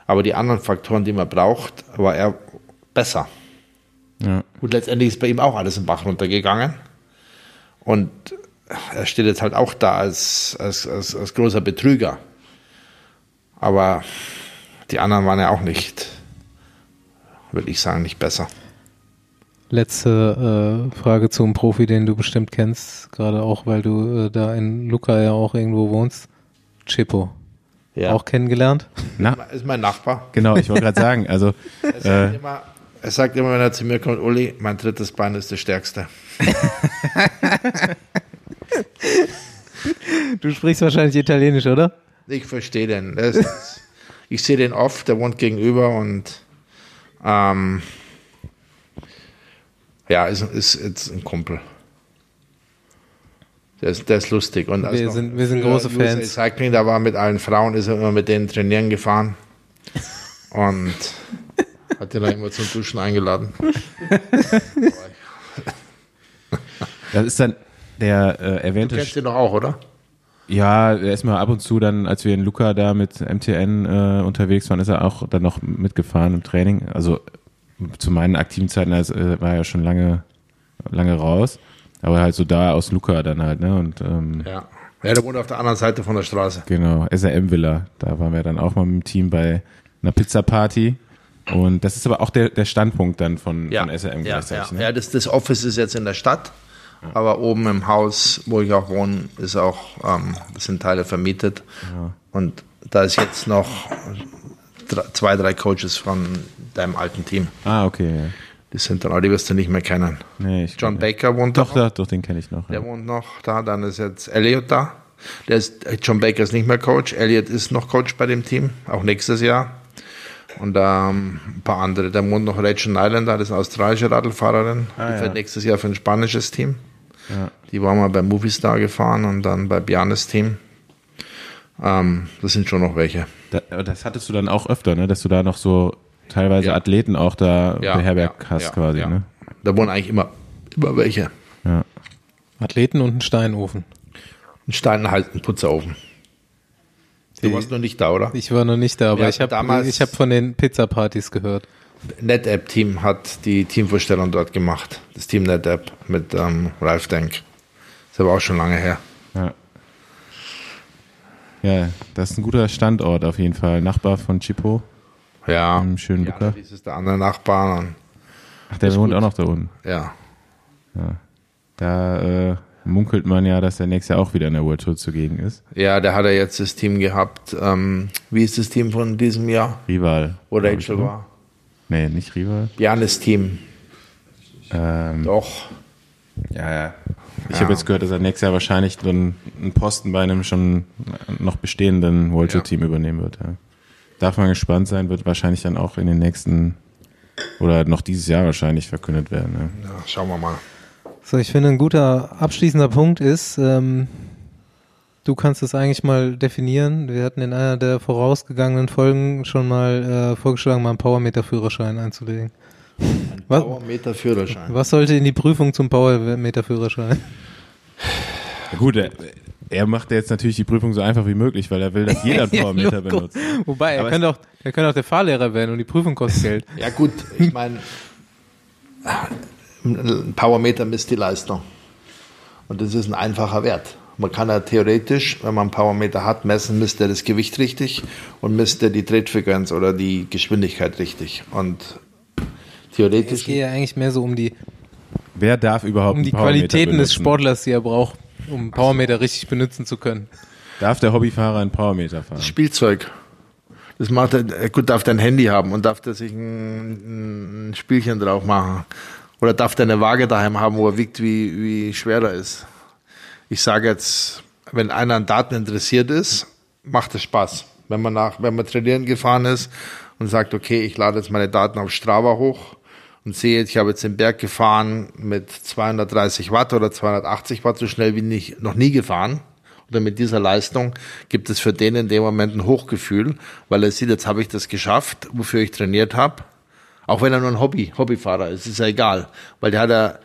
Aber die anderen Faktoren, die man braucht, war er besser. Ja. Und letztendlich ist bei ihm auch alles im Bach runtergegangen. Und er steht jetzt halt auch da als, als, als, als großer Betrüger. Aber die anderen waren ja auch nicht, würde ich sagen, nicht besser. Letzte äh, Frage zum Profi, den du bestimmt kennst, gerade auch, weil du äh, da in Luca ja auch irgendwo wohnst. Chippo. Ja. Auch kennengelernt? Na, Ist mein Nachbar. genau, ich wollte gerade sagen, also Er äh, sagt, immer, er sagt immer, wenn er zu mir kommt, Uli, mein drittes Bein ist das stärkste. Du sprichst wahrscheinlich Italienisch, oder? Ich verstehe den. Ist, ich sehe den oft, der wohnt gegenüber und ähm, ja, ist, ist jetzt ein Kumpel. Der ist, der ist lustig. Und Wir sind- wir sind große Fans. Cycling, da war mit allen Frauen, ist er immer mit denen trainieren gefahren und hat den dann immer zum Duschen eingeladen. das ist dann der äh, Du erwähnte kennst den doch auch, oder? Ja, er ist mal ab und zu dann, als wir in Luca da mit MTN äh, unterwegs waren, ist er auch dann noch mitgefahren im Training. Also zu meinen aktiven Zeiten also, war er schon lange, lange raus. Aber halt so da aus Luca dann halt, ne? Und ähm, Ja. Ja, der wohnt auf der anderen Seite von der Straße. genau, SRM Villa. Da waren wir dann auch mal mit dem Team bei einer Pizza-Party. Und das ist aber auch der, der Standpunkt dann von, von SRM ja, gleichzeitig. ja. Ne? ja das, das Office ist jetzt in der Stadt, aber oben im Haus, wo ich auch wohne, ist auch, ähm, das sind Teile vermietet. Und da ist jetzt noch drei, zwei, drei Coaches von deinem alten Team. Ah, okay. Die sind dann, aber die wirst du nicht mehr kennen. Nee, John Baker wohnt Doch, da. doch, doch, den kenne ich noch. Der Ja. wohnt noch da. Dann ist jetzt Elliot da. Der ist, John Baker ist nicht mehr Coach. Elliot ist noch Coach bei dem Team, auch nächstes Jahr. Und ähm, ein paar andere. Da wohnt noch Rachel Nylander, das ist eine australische Radlfahrerin. Ah, die ja. fährt nächstes Jahr für ein spanisches Team. Ja. Die war mal bei Movistar gefahren und dann bei Bianes Team. Ähm, das sind schon noch welche. Das hattest du dann auch öfter, ne? Dass du da noch so teilweise Ja. Athleten auch da beherbergt ja, hast ja, quasi, ja. ne? Da wohnen eigentlich immer, immer welche. Ja. Athleten und ein Steinofen. Ein Stein halt ein Putzerofen. Du warst noch nicht da, oder? Ich war noch nicht da, aber ich habe ich hab von den Pizza-Partys gehört. NetApp-Team hat die Teamvorstellung dort gemacht. Das Team NetApp mit ähm, Ralf Denk. ist aber auch schon lange her. Ja. Ja, das ist ein guter Standort auf jeden Fall. Nachbar von Chipo, Ja. im schönen ja Luca. dies ist der andere Nachbar. Und, Ach, der wohnt auch noch da unten. ja. Da äh, munkelt man ja, dass er nächstes Jahr auch wieder in der World Tour zugegen ist. ja, der hat ja jetzt das Team gehabt. Ähm, wie ist das Team von diesem Jahr? Rival. Wo Rachel oder? war? Nee, nicht Rival. Janis Team. Ähm, Doch. ja, ja. Ich Ja. habe jetzt gehört, dass er nächstes Jahr wahrscheinlich dann einen Posten bei einem schon noch bestehenden World Tour Ja. Team übernehmen wird. Ja. Darf man gespannt sein, wird wahrscheinlich dann auch in den nächsten oder noch dieses Jahr wahrscheinlich verkündet werden. Ja. Ja, schauen wir mal. So, ich finde, ein guter abschließender Punkt ist, ähm, du kannst es eigentlich mal definieren. Wir hatten in einer der vorausgegangenen Folgen schon mal äh, vorgeschlagen, mal einen Powermeter-Führerschein einzulegen. Was, Powermeter Führerschein. was sollte in die Prüfung zum Powermeter-Führerschein? Gut, er, macht jetzt natürlich die Prüfung so einfach wie möglich, weil er will, dass jeder einen Powermeter benutzt. Wobei, er könnte, auch, er könnte auch der Fahrlehrer werden und die Prüfung kostet Geld. Ja gut, ich meine, ein Powermeter misst die Leistung. Und das ist ein einfacher Wert. Man kann ja theoretisch, wenn man einen Powermeter hat, messen, misst er das Gewicht richtig und misst er die Trittfrequenz oder die Geschwindigkeit richtig. Und Es theoretisch, geht ja eigentlich mehr so um die, Wer darf überhaupt um die Qualitäten des benutzen? Sportlers, die er braucht, um einen Powermeter richtig benutzen zu können. Darf der Hobbyfahrer einen Powermeter fahren? Spielzeug. Das macht er, äh, gut, darf der ein Handy haben und darf der sich ein, ein Spielchen drauf machen. Oder darf der eine Waage daheim haben, wo er wiegt, wie, wie schwer er ist. Ich sage jetzt, wenn einer an Daten interessiert ist, macht es Spaß. Wenn man nach, wenn man trainieren gefahren ist und sagt, okay, ich lade jetzt meine Daten auf Strava hoch und sehe ich habe jetzt den Berg gefahren mit 230 Watt oder 280 Watt, so schnell wie nicht, noch nie gefahren. Oder mit dieser Leistung gibt es für den in dem Moment ein Hochgefühl, weil er sieht, jetzt habe ich das geschafft, wofür ich trainiert habe. Auch wenn er nur ein Hobby, Hobbyfahrer ist, ist ja egal. Weil der hat ja,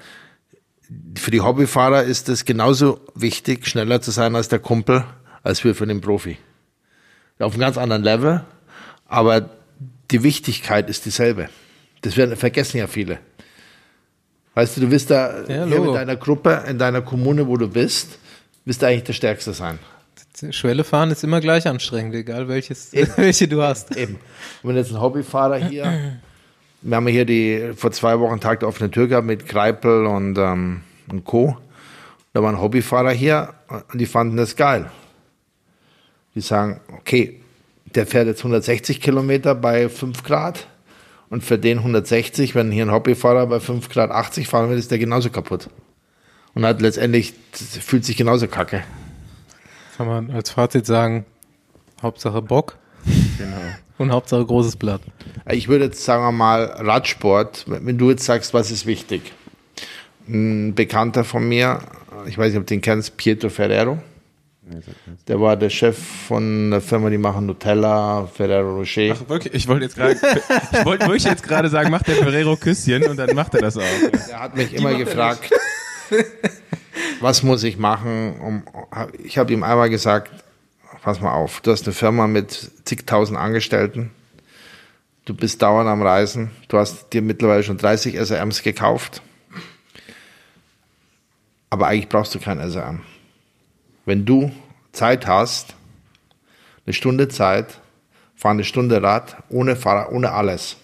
für die Hobbyfahrer ist es genauso wichtig, schneller zu sein als der Kumpel, als für, für den Profi. Auf einem ganz anderen Level, aber die Wichtigkeit ist dieselbe. Das werden, vergessen ja viele. Weißt du, du wirst da Ja, mit deiner Gruppe, in deiner Kommune, wo du bist, wirst du eigentlich der Stärkste sein. Schwelle fahren ist immer gleich anstrengend, egal welches, welche du hast. Eben. Und wenn jetzt ein Hobbyfahrer hier wir haben hier die vor zwei Wochen Tag der offenen Tür gehabt mit Kreipel und, ähm, und Co. Da waren Hobbyfahrer hier und die fanden das geil. Die sagen, okay, der fährt jetzt 160 Kilometer bei 5 Grad und für den 160, wenn hier ein Hobbyfahrer bei 5 Grad 80 fahren will, ist der genauso kaputt. Und hat letztendlich, fühlt sich genauso kacke. Kann man als Fazit sagen, Hauptsache Bock. Genau. Und Hauptsache großes Blatt. Ich würde jetzt sagen wir mal Radsport, wenn du jetzt sagst, was ist wichtig? Ein Bekannter von mir, ich weiß nicht, ob du den kennst, Pietro Ferrero. Der war der Chef von der Firma, die machen Nutella, Ferrero Rocher. Ach, wirklich? Ich wollte jetzt gerade, ich wollte wirklich jetzt gerade sagen, macht der Ferrero Küsschen und dann macht er das auch. Er hat mich immer gefragt, was muss ich machen? Um, ich habe ihm einmal gesagt, pass mal auf, du hast eine Firma mit zigtausend Angestellten, du bist dauernd am Reisen, du hast dir mittlerweile schon 30 SRMs gekauft, aber eigentlich brauchst du kein SRM. Wenn du Zeit hast, eine Stunde Zeit, fahr eine Stunde Rad, ohne Fahrer, ohne alles,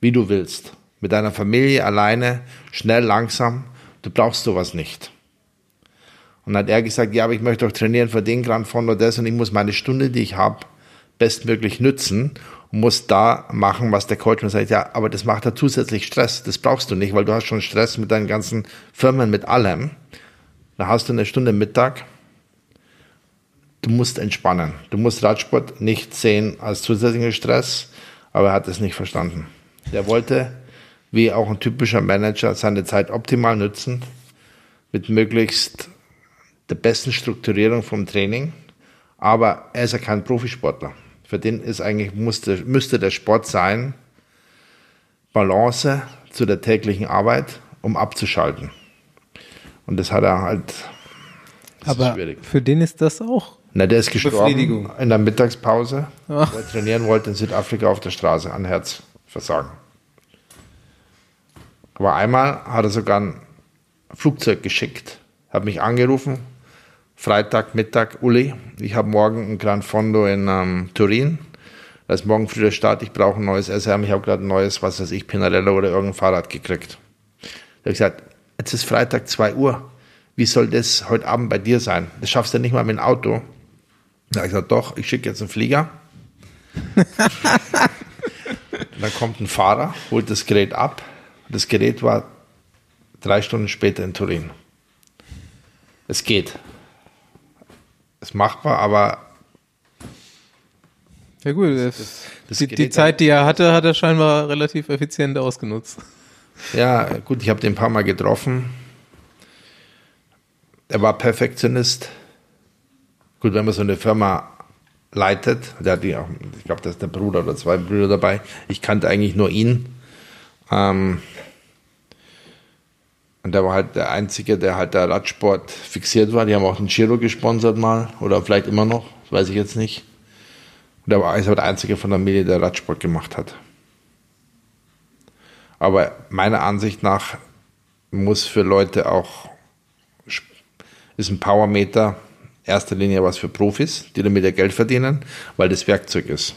wie du willst, mit deiner Familie alleine, schnell, langsam, du brauchst sowas nicht. Und dann hat er gesagt, ja, aber ich möchte auch trainieren für den Grand Fondo das und ich muss meine Stunde, die ich habe, bestmöglich nützen und muss da machen, was der Coach mir sagt, ja, aber das macht ja zusätzlich Stress. Das brauchst du nicht, weil du hast schon Stress mit deinen ganzen Firmen, mit allem. Da hast du eine Stunde Mittag. Du musst entspannen. Du musst Radsport nicht sehen als zusätzlichen Stress, aber er hat es nicht verstanden. Er wollte, wie auch ein typischer Manager, seine Zeit optimal nützen, mit möglichst der besten Strukturierung vom Training. Aber er ist ja kein Profisportler. Für den ist eigentlich, musste, müsste der Sport sein, Balance zu der täglichen Arbeit, um abzuschalten. Und das hat er halt. Aber für den ist das auch. Na, der ist gestorben in der Mittagspause, Ach. weil er trainieren wollte in Südafrika auf der Straße an Herzversagen. Aber einmal hat er sogar ein Flugzeug geschickt, hat mich angerufen, Freitag, Mittag, Uli, ich habe morgen ein Gran Fondo in ähm, Turin. Da ist morgen früh der Start, ich brauche ein neues SRM. Ich habe gerade ein neues, was weiß ich, Pinarello oder irgendein Fahrrad gekriegt. Da habe ich gesagt, jetzt ist Freitag 2 Uhr. Wie soll das heute Abend bei dir sein? Das schaffst du nicht mal mit dem Auto. Da habe ich gesagt, doch, ich schicke jetzt einen Flieger. dann kommt ein Fahrer, holt das Gerät ab. Das Gerät war drei Stunden später in Turin. Es geht ist machbar, aber. Ja, gut. Das, das die, die Zeit, die er hatte, hat er scheinbar relativ effizient ausgenutzt. Ja, gut, ich habe den ein paar Mal getroffen. Er war Perfektionist. Gut, wenn man so eine Firma leitet, der hat die auch, ich glaube, da ist der Bruder oder zwei Brüder dabei. Ich kannte eigentlich nur ihn. Ähm, und der war halt der Einzige, der halt der Radsport fixiert war. Die haben auch den Giro gesponsert mal oder vielleicht immer noch, weiß ich jetzt nicht. Und der war also der Einzige von der Familie, der Radsport gemacht hat. Aber meiner Ansicht nach muss für Leute auch, ist ein Powermeter erster Linie was für Profis, die damit ihr Geld verdienen, weil das Werkzeug ist.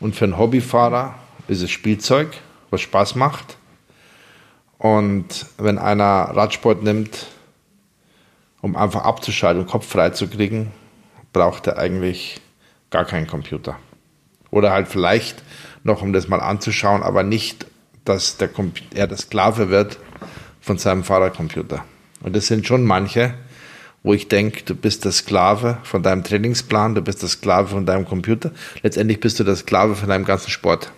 Und für einen Hobbyfahrer ist es Spielzeug, was Spaß macht und wenn einer Radsport nimmt, um einfach abzuschalten und Kopf frei zu kriegen, braucht er eigentlich gar keinen Computer. Oder halt vielleicht noch, um das mal anzuschauen, aber nicht, dass der er der Sklave wird von seinem Fahrradcomputer. Und das sind schon manche, wo ich denke, du bist der Sklave von deinem Trainingsplan, du bist der Sklave von deinem Computer. Letztendlich bist du der Sklave von deinem ganzen Sport.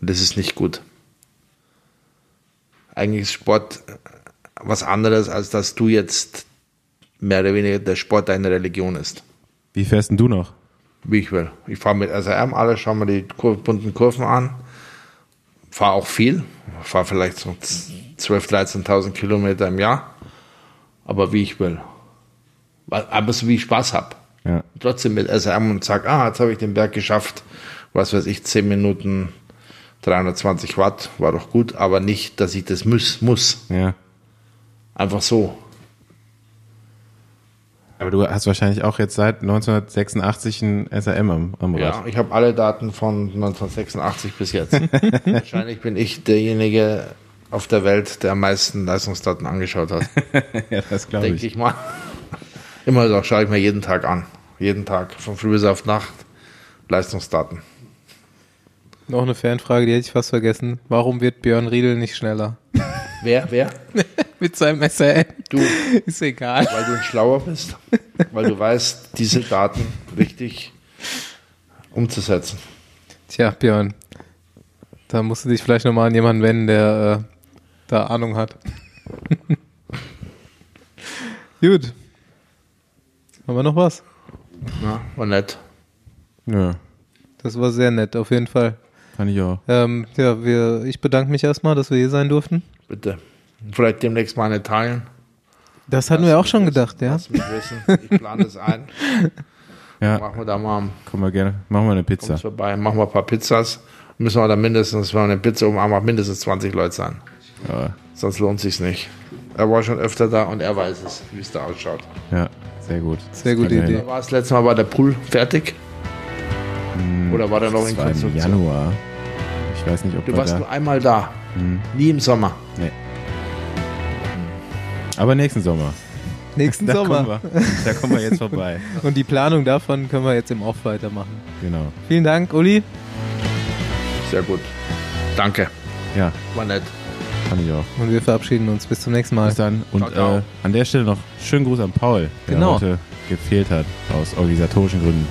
Und das ist nicht gut eigentlich ist Sport was anderes, als dass du jetzt mehr oder weniger der Sport deine Religion ist. Wie fährst denn du noch? Wie ich will. Ich fahre mit SRM alles, schau mir die bunten Kurven an. Fahre auch viel. Fahre vielleicht so 12.000, 13.000 Kilometer im Jahr. Aber wie ich will. Aber so wie ich Spaß habe. Ja. Trotzdem mit SRM und sag, ah, jetzt habe ich den Berg geschafft. Was weiß ich, 10 Minuten 320 Watt war doch gut, aber nicht, dass ich das muss. muss. Ja. Einfach so. Aber du hast wahrscheinlich auch jetzt seit 1986 ein SRM am, am Rad. Ja, ich habe alle Daten von 1986 bis jetzt. Wahrscheinlich bin ich derjenige auf der Welt, der am meisten Leistungsdaten angeschaut hat. ja, das glaube Denke ich. ich mal. Immer noch schaue ich mir jeden Tag an. Jeden Tag, von früh bis auf Nacht. Leistungsdaten. Noch eine Fanfrage, die hätte ich fast vergessen. Warum wird Björn Riedel nicht schneller? Wer, wer? Mit seinem SRM. Du, Ist egal. weil du ein Schlauer bist. Weil du weißt, diese Daten richtig umzusetzen. Tja, Björn. Da musst du dich vielleicht nochmal an jemanden wenden, der äh, da Ahnung hat. Gut. Haben wir noch was? Ja, war nett. Ja, Das war sehr nett, auf jeden Fall. fand ich auch. Ähm, ja, wir, ich bedanke mich erstmal, dass wir hier sein durften. Bitte. Vielleicht demnächst mal eine teilen. Das hatten wir auch schon gedacht, ja. Lass mich wissen. Ich plane es ein. Ja, Machen wir da mal komm mal gerne. Machen wir eine Pizza. vorbei. Machen wir ein paar Pizzas. Müssen wir dann mindestens, wenn wir eine Pizza um haben, mindestens 20 Leute sein. Ja, Sonst lohnt sich's nicht. Er war schon öfter da und er weiß es, wie es da ausschaut. ja sehr gut. Sehr Das gute Idee. ja- War das letzte Mal war der Pool fertig? Oder war der noch in Das war im Konstruktion? Januar. Ich weiß nicht, ob Du warst da... nur einmal da. Nie im Sommer. Nee. Aber nächsten Sommer. Nächsten Da Sommer. kommen wir. Da kommen wir jetzt vorbei. Und die Planung davon können wir jetzt im Off weitermachen. Genau. Vielen Dank, Uli. Sehr gut. Danke. Ja, War nett. Fand ich auch. Und wir verabschieden uns. Bis zum nächsten Mal. Bis dann. Und Ciao, ciao. äh, an der Stelle noch schönen Gruß an Paul, der Genau. heute gefehlt hat, aus organisatorischen Gründen.